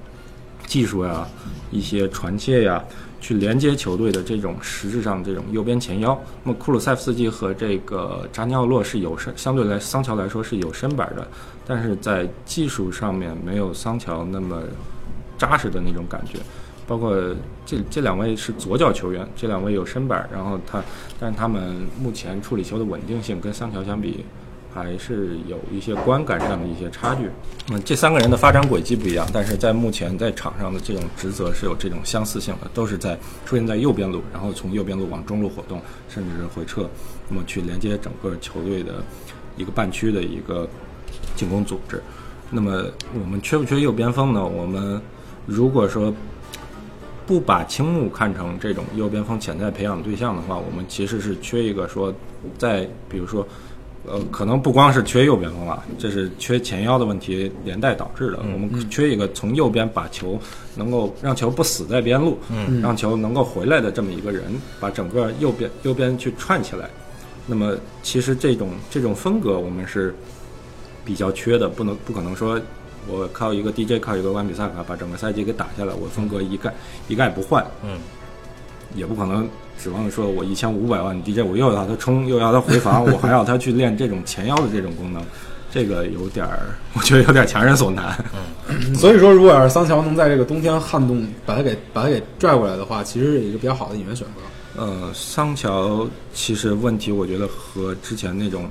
Speaker 5: 技术呀、一些传切呀，去连接球队的这种实质上这种右边前腰。那么库鲁塞夫斯基和这个扎尼奥洛是有身，相对来桑乔来说是有身板的，但是在技术上面没有桑乔那么扎实的那种感觉。包括这这两位是左脚球员，这两位有身板，然后他，但是他们目前处理球的稳定性跟桑乔相比，还是有一些观感上的一些差距。嗯，这三个人的发展轨迹不一样，但是在目前在场上的这种职责是有这种相似性的，都是在出现在右边路，然后从右边路往中路活动，甚至是回撤，那么去连接整个球队的一个半区的一个进攻组织。那么我们缺不缺右边锋呢？我们如果说不把青木看成这种右边锋潜在培养对象的话，我们其实是缺一个说，在比如说，呃，可能不光是缺右边锋啊，这是缺前腰的问题连带导致的。我们缺一个从右边把球能够让球不死在边路，
Speaker 4: 嗯
Speaker 5: 让球能够回来的这么一个人，把整个右边右边去串起来。那么其实这种这种风格我们是比较缺的，不能不可能说我靠一个 DJ 靠一个万比萨卡把整个赛季给打下来，我风格一概一概不换，
Speaker 4: 嗯，
Speaker 5: 也不可能指望说我一千五百万 DJ 我又要他冲又要他回防，我还要他去练这种前腰的这种功能，这个有点儿，我觉得有点强人所难。
Speaker 3: 嗯所以说，如果要是桑乔能在这个冬天撼动，把他给把他给拽过来的话，其实是一个比较好的引援选择。
Speaker 5: 呃，桑乔其实问题我觉得和之前那种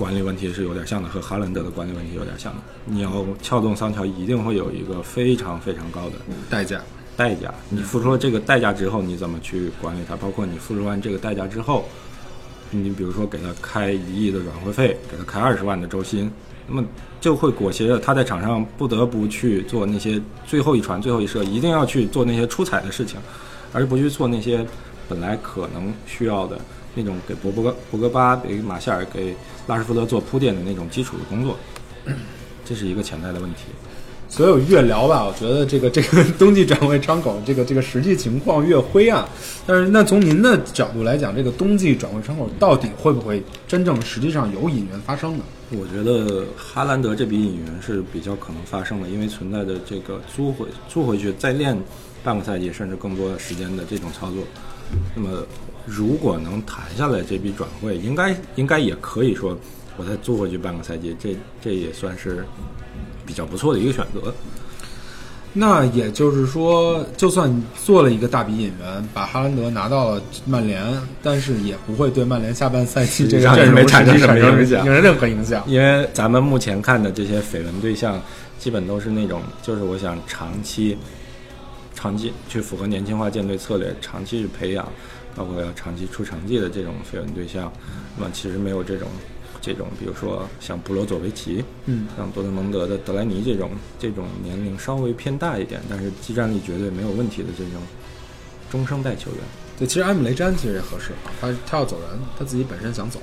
Speaker 5: 管理问题是有点像的，和哈兰德的管理问题有点像的。你要撬动桑乔，一定会有一个非常非常高的
Speaker 3: 代价，
Speaker 5: 代价。你付出了这个代价之后，你怎么去管理它？包括你付出完这个代价之后，你比如说给他开一亿的转会费，给他开二十万的周薪，那么就会裹挟着他在场上不得不去做那些最后一传、最后一射，一定要去做那些出彩的事情，而不去做那些本来可能需要的那种给博博格博格巴、给马夏尔、给拉什福德做铺垫的那种基础的工作。这是一个潜在的问题。
Speaker 3: 所以越聊吧，我觉得这个这个 冬季转会窗口这个这个实际情况越灰暗。但是那从您的角度来讲，这个冬季转会窗口到底会不会真正实际上有引援发生呢？
Speaker 5: 我觉得哈兰德这笔引援是比较可能发生的，因为存在的这个租回租回去再练半个赛季甚至更多的时间的这种操作。那么如果能谈下来这笔转会，应该应该也可以说我再租回去半个赛季，这这也算是比较不错的一个选择。
Speaker 3: 那也就是说，就算你做了一个大笔引援，把哈兰德拿到了曼联，但是也不会对曼联下半赛季这个阵容
Speaker 5: 实没产生什么影响
Speaker 3: 有任何影响。
Speaker 5: 因为咱们目前看的这些绯闻对象，基本都是那种，就是我想长期、长期去符合年轻化舰队策略，长期去培养，包括要长期出成绩的这种绯闻对象。那么其实没有这种，这种比如说像布罗佐维奇，
Speaker 3: 嗯，
Speaker 5: 像多特蒙德的德莱尼这种，这种年龄稍微偏大一点，但是技战力绝对没有问题的这种中生代球员。
Speaker 3: 对，其实埃姆雷詹其实也合适啊，他他要走人，他自己本身想走。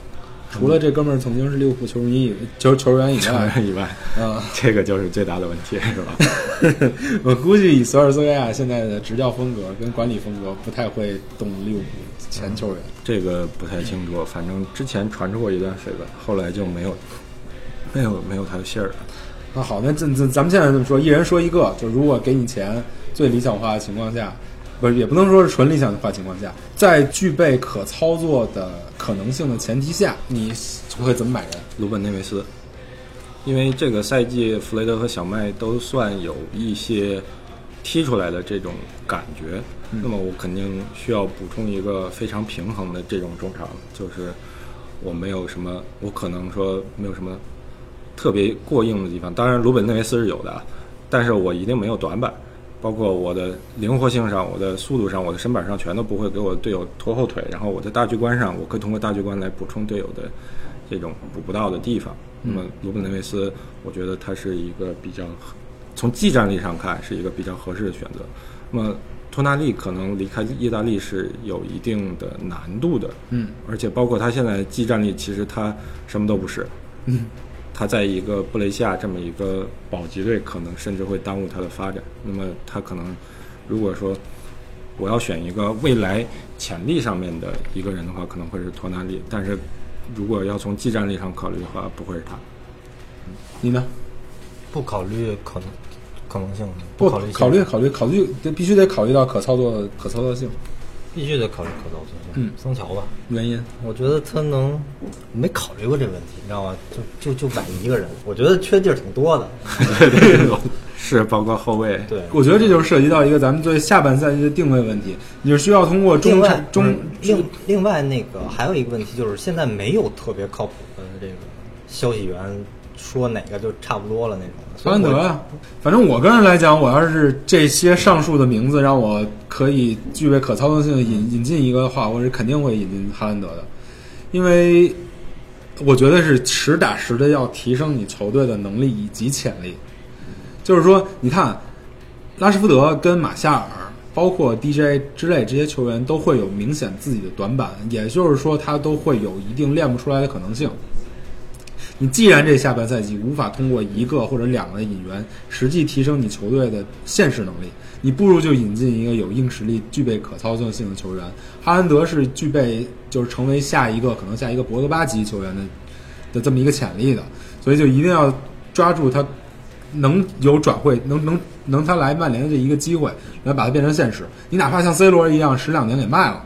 Speaker 3: 除了这哥们儿曾经是利物浦球迷以球球员以
Speaker 5: 球
Speaker 3: 外，
Speaker 5: 员以外，
Speaker 3: 啊，
Speaker 5: 这个就是最大的问题，是吧？
Speaker 3: 我估计以索尔斯克亚现在的执教风格跟管理风格，不太会动利物浦前球员。
Speaker 5: 这个不太清楚，反正之前传出过一段绯闻，后来就没有，没有没有他的信儿了。
Speaker 3: 那好，那这这咱们现在这么说，一人说一个，就如果给你钱，最理想化的情况下，不是也不能说是纯理想化情况下，在具备可操作的可能性的前提下，你会怎么买人？
Speaker 5: 鲁本内维斯，因为这个赛季弗雷德和小麦都算有一些踢出来的这种感觉，那么我肯定需要补充一个非常平衡的这种中场，就是我没有什么，我可能说没有什么特别过硬的地方。当然，鲁本内维斯是有的，但是我一定没有短板。包括我的灵活性上、我的速度上、我的身板上，全都不会给我队友拖后腿。然后我在大局观上，我可以通过大局观来补充队友的这种补不到的地方。那么鲁本内维斯，我觉得他是一个比较从技战力上看是一个比较合适的选择。那么托纳利可能离开意大利是有一定的难度的，
Speaker 3: 嗯，
Speaker 5: 而且包括他现在技战力，其实他什么都不是，
Speaker 3: 嗯，
Speaker 5: 他在一个布雷西亚这么一个保级队，可能甚至会耽误他的发展。那么他可能如果说我要选一个未来潜力上面的一个人的话，可能会是托纳利，但是如果要从技战力上考虑的话，不会是他。
Speaker 3: 你呢？
Speaker 4: 不考虑可能可能性，
Speaker 3: 不
Speaker 4: 考虑
Speaker 3: 考虑考虑考虑，这必须得考虑到可操作可操作性
Speaker 4: 必须得考虑可操作性。
Speaker 3: 嗯
Speaker 4: 桑乔吧，
Speaker 3: 原因。
Speaker 4: 我觉得他能没考虑过这问题，你知道吗？就就就买一个人，我觉得缺地儿挺多的。
Speaker 5: 是包括后卫，
Speaker 4: 对，
Speaker 3: 我觉得这就是涉及到一个咱们对下半赛季的定位问题，你是需要通过
Speaker 4: 另
Speaker 3: 中
Speaker 4: 外
Speaker 3: 中
Speaker 4: 嗯另另外那个还有一个问题就是现在没有特别靠谱的这个消息源说哪个就差不多了那种。
Speaker 3: 哈兰德啊，反正我个人来讲，我要是这些上述的名字让我可以具备可操作性引引进一个的话，我是肯定会引进哈兰德的，因为我觉得是实打实的要提升你球队的能力以及潜力。就是说，你看拉什福德跟马夏尔，包括 DJ 之类这些球员都会有明显自己的短板，也就是说，他都会有一定练不出来的可能性。你既然这下半赛季无法通过一个或者两个引援实际提升你球队的现实能力，你不如就引进一个有硬实力、具备可操作性的球员。哈兰德是具备就是成为下一个可能下一个博格巴级球员的的这么一个潜力的，所以就一定要抓住他能有转会，能能 能他来曼联的这一个机会，来把它变成现实。你哪怕像 C 罗一样，十两年给卖了，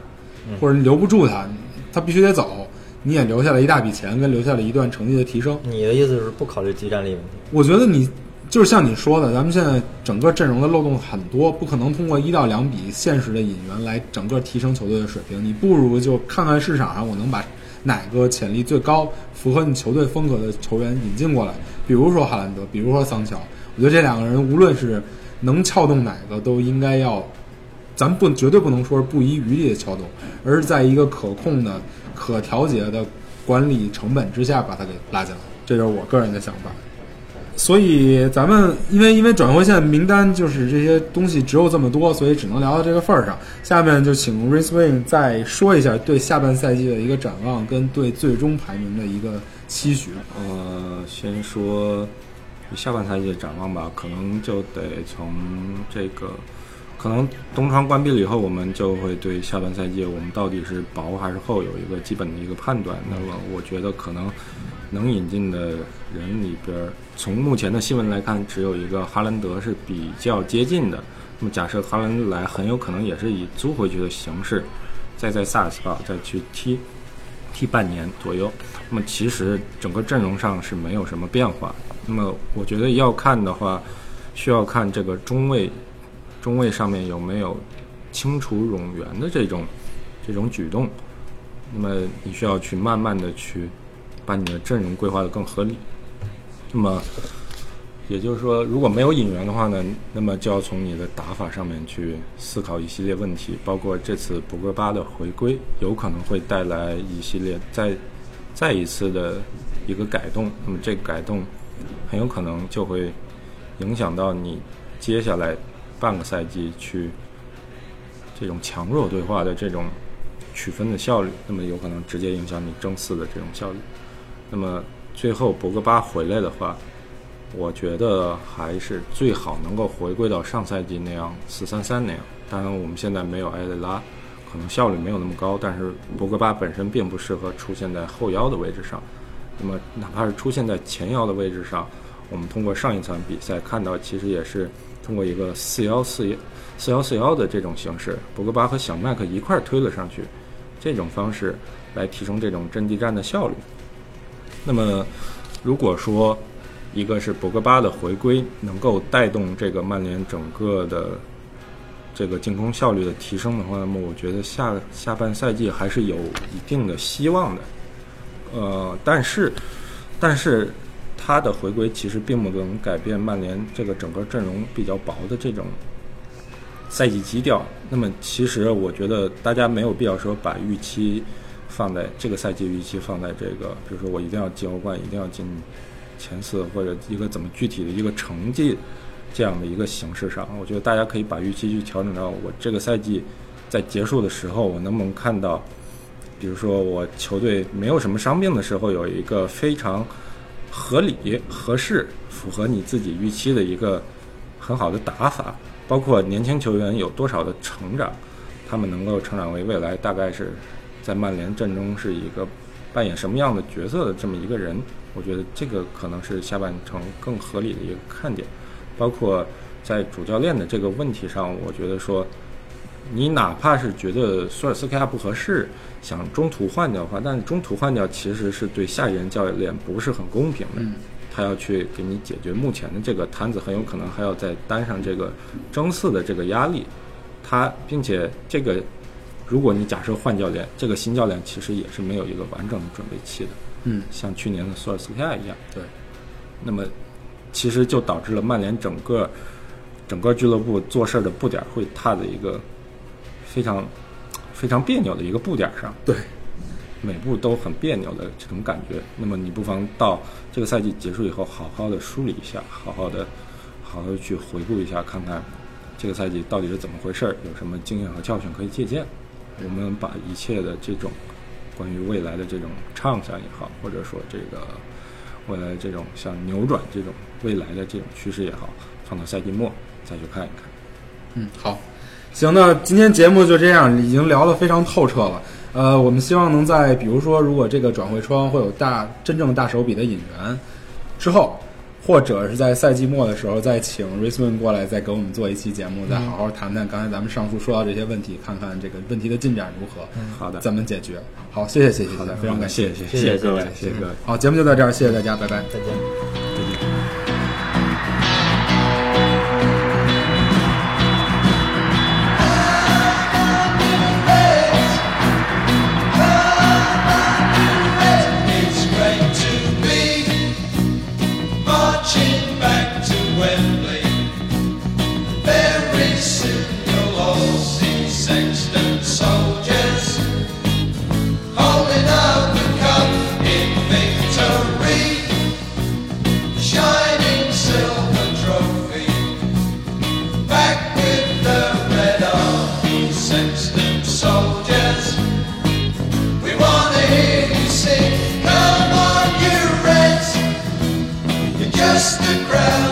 Speaker 3: 或者你留不住他，他必须得走，你也留下了一大笔钱，跟留下了一段成绩的提升。
Speaker 4: 你的意思是不考虑集战力问题？
Speaker 3: 我觉得你就是像你说的，咱们现在整个阵容的漏洞很多，不可能通过一到两笔现实的引援来整个提升球队的水平。你不如就看看市场上我能把哪个潜力最高、符合你球队风格的球员引进过来，比如说哈兰德，比如说桑乔。我觉得这两个人无论是能撬动哪个，都应该要，咱们不绝对不能说是不遗余力的撬动，而是在一个可控的、可调节的管理成本之下把它给拉进来。这就是我个人的想法。所以咱们因为因为转会线名单就是这些东西只有这么多，所以只能聊到这个份儿上。下面就请 r i s Wing 再说一下对下半赛季的一个展望，跟对最终排名的一个期许。
Speaker 5: 呃，先说下半赛季的展望吧，可能就得从这个，可能东窗关闭了以后，我们就会对下半赛季我们到底是薄还是厚有一个基本的一个判断。那么我觉得可能能引进的人里边，从目前的新闻来看，只有一个哈兰德是比较接近的。那么假设哈兰德来，很有可能也是以租回去的形式，再在萨尔斯堡再去踢。踢半年左右。那么其实整个阵容上是没有什么变化。那么我觉得要看的话，需要看这个中卫，中卫上面有没有清除冗员的这种这种举动。那么你需要去慢慢的去把你的阵容规划的更合理。那么也就是说，如果没有引援的话呢，那么就要从你的打法上面去思考一系列问题，包括这次博格巴的回归，有可能会带来一系列再再一次的一个改动。那么这个改动很有可能就会影响到你接下来半个赛季去这种强弱对话的这种取分的效率，那么有可能直接影响你争四的这种效率。那么最后博格巴回来的话，我觉得还是最好能够回归到上赛季那样四三三那样。当然，我们现在没有埃雷拉，可能效率没有那么高。但是博格巴本身并不适合出现在后腰的位置上。那么，哪怕是出现在前腰的位置上，我们通过上一场比赛看到，其实也是通过一个四幺四幺四幺四幺的这种形式，博格巴和小麦克一块推了上去，这种方式来提升这种阵地战的效率。那么，如果说一个是博格巴的回归，能够带动这个曼联整个的这个进攻效率的提升的话，那么我觉得下下半赛季还是有一定的希望的。呃，但是，但是他的回归其实并不能改变曼联这个整个阵容比较薄的这种赛季基调。那么，其实我觉得大家没有必要说把预期放在这个赛季预期放在这个，比如说我一定要进欧冠，一定要进。前四或者一个怎么具体的一个成绩，这样的一个形式上，我觉得大家可以把预期去调整到我这个赛季在结束的时候，我能不能看到，比如说我球队没有什么伤病的时候，有一个非常合理、合适、符合你自己预期的一个很好的打法，包括年轻球员有多少的成长，他们能够成长为未来大概是在曼联阵中是一个扮演什么样的角色的这么一个人。我觉得这个可能是下半程更合理的一个看点，包括在主教练的这个问题上，我觉得说，你哪怕是觉得索尔斯克亚不合适，想中途换掉的话，但是中途换掉其实是对下一任教练不是很公平的。他要去给你解决目前的这个摊子，很有可能还要再担上这个争四的这个压力。他并且这个，如果你假设换教练，这个新教练其实也是没有一个完整的准备期的。
Speaker 3: 嗯，
Speaker 5: 像去年的索尔斯克亚一样，
Speaker 3: 对。
Speaker 5: 那么，其实就导致了曼联整个整个俱乐部做事的步点会踏在一个非常非常别扭的一个步点上。
Speaker 3: 对，
Speaker 5: 每步都很别扭的这种感觉。那么，你不妨到这个赛季结束以后，好好的梳理一下，好好的好好的去回顾一下，看看这个赛季到底是怎么回事儿，有什么经验和教训可以借鉴。我们把一切的这种。关于未来的这种畅想也好，或者说这个未来这种像扭转这种未来的这种趋势也好，放到赛季末再去看一看。
Speaker 3: 嗯，好，行，那今天节目就这样，已经聊得非常透彻了。呃，我们希望能在比如说，如果这个转会窗会有大真正大手笔的引援之后。或者是在赛季末的时候，再请 r i s m a n 过来，再给我们做一期节目，再好好谈谈刚才咱们上述说到这些问题，看看这个问题的进展如何，
Speaker 5: 好的，
Speaker 3: 怎么解决？好，谢谢，谢谢，
Speaker 5: 好的，
Speaker 3: 非常感
Speaker 5: 谢，
Speaker 4: 谢
Speaker 5: 谢
Speaker 4: 各位，
Speaker 5: 谢谢各位。
Speaker 3: 好，节目就到这儿，谢谢大家，拜拜，
Speaker 4: 再见。umbrella.